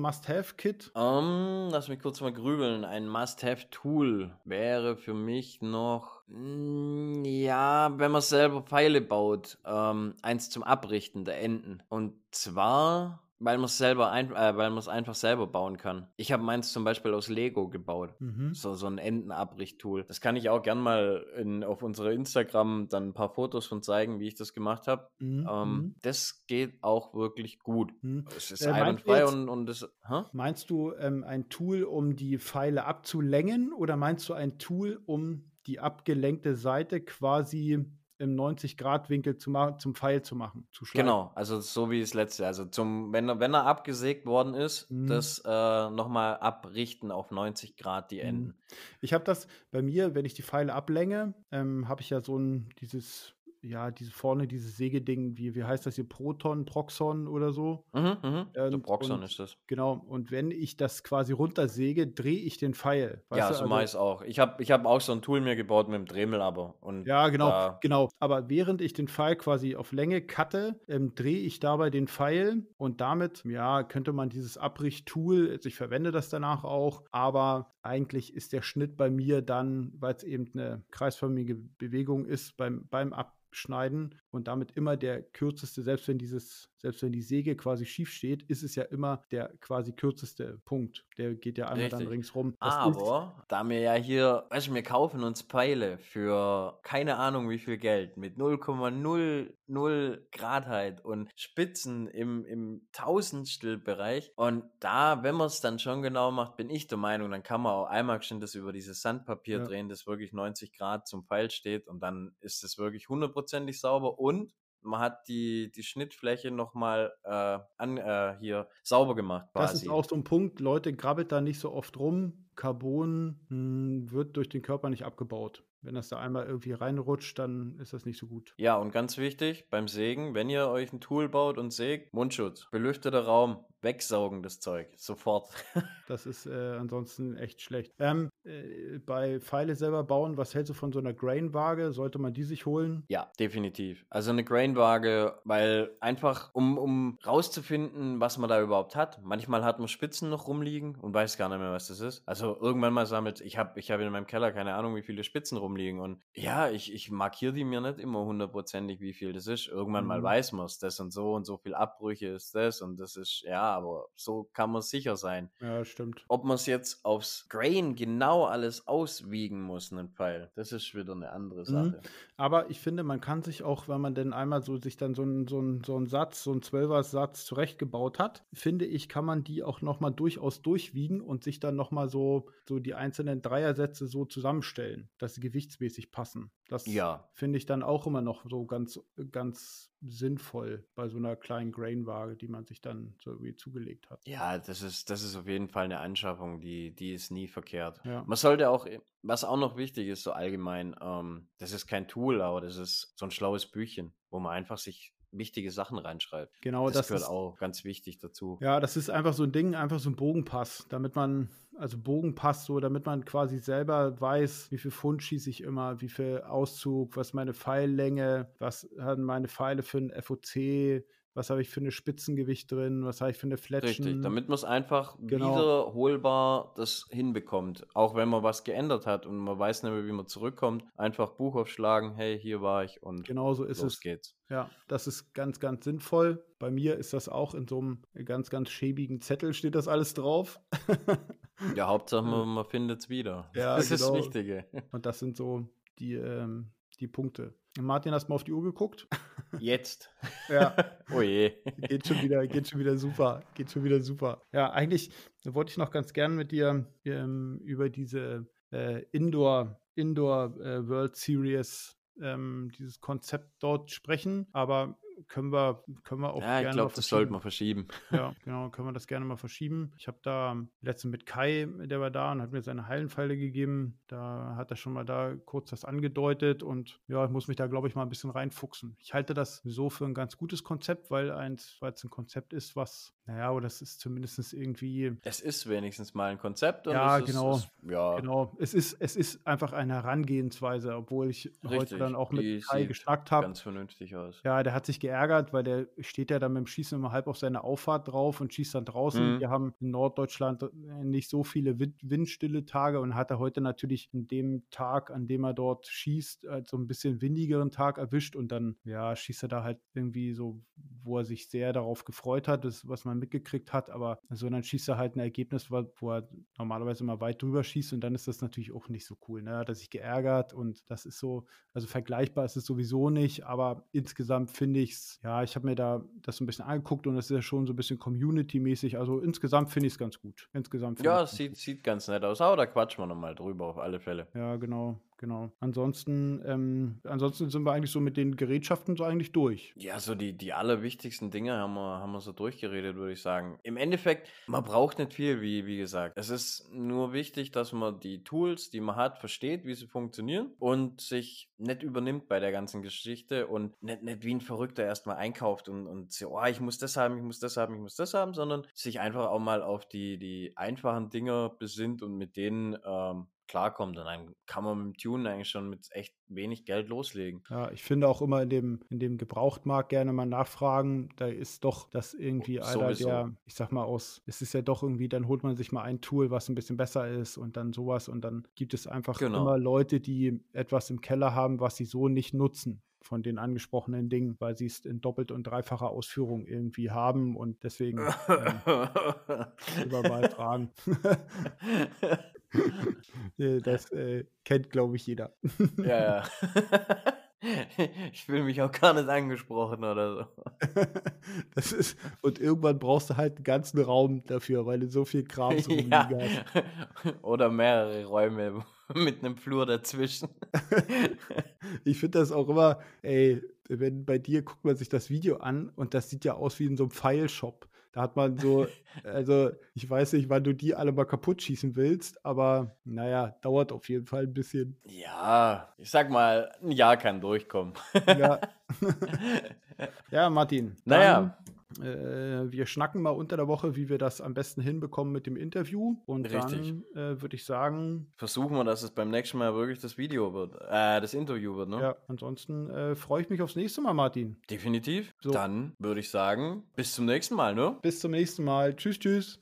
Must-Have-Kit? Ähm, lass mich kurz mal grübeln. Ein Must-Have-Tool wäre für mich noch, mm, ja, wenn man selber Pfeile baut, ähm, eins zum Abrichten der Enden. Und zwar, weil man es selber, ein, äh, weil man es einfach selber bauen kann. Ich habe meins zum Beispiel aus Lego gebaut. Mhm. So, so ein Endenabrichttool. Das kann ich auch gern mal in, auf unserer Instagram dann ein paar Fotos von zeigen, wie ich das gemacht habe. Mhm. Ähm, mhm, Das geht auch wirklich gut. mhm. Es ist Äh, einwandfrei und, und das. Hä? Meinst du ähm, ein Tool, um die Pfeile abzulängen oder meinst du ein Tool, um die abgelenkte Seite quasi im 90-Grad-Winkel zu ma- zum Pfeil zu machen? Zu schleifen? Genau, also so wie das letzte. Also zum, wenn er, wenn er abgesägt worden ist, Mhm. das äh, nochmal abrichten auf 90 Grad die Mhm. Enden. Ich habe das bei mir, wenn ich die Pfeile ablänge, ähm, habe ich ja so ein, dieses, ja, diese vorne, dieses Sägeding, wie, wie heißt das hier, Proton, Proxon oder so. Mhm, mhm. Der Und- Proxon und- ist das. Genau, und wenn ich das quasi runtersäge, drehe ich den Pfeil. Ja, so Also- es auch. Ich habe ich hab auch so ein Tool mir gebaut mit dem Dremel aber. Und Ja, genau, genau. Aber während ich den Pfeil quasi auf Länge cutte, ähm, drehe ich dabei den Pfeil und damit, ja, könnte man dieses Abrichttool, also ich verwende das danach auch, aber eigentlich ist der Schnitt bei mir dann, weil es eben eine kreisförmige Bewegung ist, beim, beim Abschneiden und damit immer der kürzeste, selbst wenn dieses, selbst wenn die Säge quasi schief steht, ist es ja immer der quasi kürzeste Punkt. Der geht ja einmal dann Richtig. ringsrum. Das ist- Aber da wir ja hier, weißt du, wir kaufen uns Pfeile für keine Ahnung wie viel Geld mit 0,00 Gradheit und Spitzen im, im Tausendstelbereich. Und da, wenn man es dann schon genau macht, bin ich der Meinung, dann kann man auch einmal schon das über dieses Sandpapier Ja. drehen, das wirklich 90 Grad zum Pfeil steht und dann ist es wirklich hundertprozentig sauber und man hat die, die Schnittfläche nochmal äh, an, äh, hier sauber gemacht Das quasi. ist auch so ein Punkt, Leute, grabbelt da nicht so oft rum. Carbon mh, wird durch den Körper nicht abgebaut. Wenn das da einmal irgendwie reinrutscht, dann ist das nicht so gut. Ja, und ganz wichtig beim Sägen, wenn ihr euch ein Tool baut und sägt, Mundschutz, belüfteter Raum, wegsaugen, das Zeug. Sofort. [LAUGHS] das ist äh, ansonsten echt schlecht. Ähm, äh, bei Pfeile selber bauen, was hältst du von so einer Grain-Waage? Sollte man die sich holen? Ja, definitiv. Also eine Grain-Waage, weil einfach, um, um rauszufinden, was man da überhaupt hat. Manchmal hat man Spitzen noch rumliegen und weiß gar nicht mehr, was das ist. Also irgendwann mal sammelt, ich habe ich hab in meinem Keller keine Ahnung, wie viele Spitzen rumliegen. Und ja, ich, ich markiere die mir nicht immer hundertprozentig, wie viel das ist. Irgendwann mhm. mal weiß man es, das und so und so viel Abbrüche ist das und das ist, ja, aber so kann man sicher sein. Ja, stimmt. Ob man es jetzt aufs Grain genau alles auswiegen muss, einen Pfeil, das ist wieder eine andere mhm. Sache. Mhm. Aber ich finde, man kann sich auch, wenn man denn einmal so sich dann so einen so so einen Satz, so einen Zwölfer-Satz zurechtgebaut hat, finde ich, kann man die auch nochmal durchaus durchwiegen und sich dann nochmal so, so die einzelnen Dreiersätze so zusammenstellen, dass sie gewichtsmäßig passen. Das ja. finde ich dann auch immer noch so ganz, ganz sinnvoll bei so einer kleinen Grain-Waage, die man sich dann so irgendwie zugelegt hat. Ja, das ist, das ist auf jeden Fall eine Anschaffung, die, die ist nie verkehrt. Ja. Man sollte auch, was auch noch wichtig ist, so allgemein, ähm, das ist kein Tool, aber das ist so ein schlaues Büchchen, wo man einfach sich wichtige Sachen reinschreibt. Genau, das, das gehört ist, auch ganz wichtig dazu. Ja, das ist einfach so ein Ding, einfach so ein Bogenpass, damit man, also Bogenpass so, damit man quasi selber weiß, wie viel Pfund schieße ich immer, wie viel Auszug, was meine Pfeillänge, was haben meine Pfeile für ein FOC, was habe ich für eine Spitzengewicht drin, was habe ich für eine Fletchen. Richtig, damit man es einfach genau. wiederholbar das hinbekommt. Auch wenn man was geändert hat und man weiß nicht mehr, wie man zurückkommt, einfach Buch aufschlagen, hey, hier war ich und genau so ist los es. geht's. Ja, das ist ganz, ganz sinnvoll. Bei mir ist das auch in so einem ganz, ganz schäbigen Zettel steht das alles drauf. ja, Hauptsache [LAUGHS] man, man findet es wieder. Ja, das genau. ist das genau. Wichtige. Und das sind so die, ähm, die Punkte. Martin, hast du mal auf die Uhr geguckt? Jetzt. [LAUGHS] ja. Oh je. Geht schon wieder, geht schon wieder super. Geht schon wieder super. Ja, eigentlich wollte ich noch ganz gern mit dir ähm, über diese äh, Indoor, Indoor äh, World Series, ähm, dieses Konzept dort sprechen. Aber können wir, können wir auch ja, gerne. ich glaube, das sollten wir verschieben. [LAUGHS] Ja, genau, können wir das gerne mal verschieben. Ich habe da letztens mit Kai, der war da und hat mir seine Heilenpfeile gegeben. Da hat er schon mal da kurz das angedeutet und ja, ich muss mich da, glaube ich, mal ein bisschen reinfuchsen. Ich halte das so für ein ganz gutes Konzept, weil eins, weil es ein Konzept ist, was, naja, oder das ist zumindest irgendwie. Es ist wenigstens mal ein Konzept. ja, genau. Ist, ja. Genau. Es ist, es ist einfach eine Herangehensweise, obwohl ich Richtig, heute dann auch mit Kai geschnackt habe. Ganz vernünftig aus. Ja, der hat sich geärgert, weil der steht ja dann mit dem Schießen immer halb auf seine Auffahrt drauf und schießt dann draußen. Mhm. Wir haben in Norddeutschland äh, nicht so viele windstille Tage und hat er heute natürlich in dem Tag, an dem er dort schießt, halt so ein bisschen windigeren Tag erwischt und dann, ja, schießt er da halt irgendwie so, wo er sich sehr darauf gefreut hat, das, was man mitgekriegt hat, aber so dann schießt er halt ein Ergebnis, wo er normalerweise immer weit drüber schießt und dann ist das natürlich auch nicht so cool. Ne? Hat er sich geärgert und das ist so, also vergleichbar ist es sowieso nicht, aber insgesamt finde ich es, ja, ich habe mir da das ein bisschen angeguckt und das ist ja schon so ein bisschen Community-mäßig. Also insgesamt finde ich es ganz gut. Insgesamt ja, es sieht, sieht ganz nett aus, aber da quatschen wir nochmal drüber auf alle Fälle. Ja, genau genau. Ansonsten, ähm, ansonsten sind wir eigentlich so mit den Gerätschaften so eigentlich durch. Ja, so die, die allerwichtigsten Dinge haben wir, haben wir so durchgeredet, würde ich sagen. Im Endeffekt, man braucht nicht viel, wie, wie gesagt. Es ist nur wichtig, dass man die Tools, die man hat, versteht, wie sie funktionieren und sich nicht übernimmt bei der ganzen Geschichte und nicht, nicht wie ein Verrückter erstmal einkauft und, und so, oh, ich muss das haben, ich muss das haben, ich muss das haben, sondern sich einfach auch mal auf die, die einfachen Dinge besinnt und mit denen ähm, klarkommt. Und dann kann man mit dem Tune eigentlich schon mit echt wenig Geld loslegen. Ja, ich finde auch immer in dem, in dem Gebrauchtmarkt gerne mal nachfragen. Da ist doch das irgendwie einer, der, ich sag mal, aus, es ist ja doch irgendwie, dann holt man sich mal ein Tool, was ein bisschen besser ist und dann sowas. Und dann gibt es einfach genau. immer Leute, die etwas im Keller haben, was sie so nicht nutzen von den angesprochenen Dingen, weil sie es in doppelt und dreifacher Ausführung irgendwie haben und deswegen äh, [LAUGHS] lieber mal fragen. [LAUGHS] [LAUGHS] [LAUGHS] das äh, kennt, glaube ich, jeder. ja, ja. [LAUGHS] Ich fühle mich auch gar nicht angesprochen oder so. [LAUGHS] Das ist, und irgendwann brauchst du halt einen ganzen Raum dafür, weil du so viel Kram zu ja. hast. Oder mehrere Räume mit einem Flur dazwischen. Ich finde das auch immer, ey, wenn bei dir guckt man sich das Video an und das sieht ja aus wie in so einem File-Shop. Da hat man so, also ich weiß nicht, wann du die alle mal kaputt schießen willst, aber naja, dauert auf jeden Fall ein bisschen. Ja, ich sag mal, ein Jahr kann durchkommen. Ja, [LAUGHS] [LAUGHS] ja Martin. Naja. Äh, wir schnacken mal unter der Woche, wie wir das am besten hinbekommen mit dem Interview. Und Richtig. dann äh, würde ich sagen, Versuchen wir, dass es beim nächsten Mal wirklich das Video wird, äh, das Interview wird, ne? ja, ansonsten äh, freue ich mich aufs nächste Mal, Martin. Definitiv. So. Dann würde ich sagen, bis zum nächsten Mal, ne? Bis zum nächsten Mal. Tschüss, tschüss.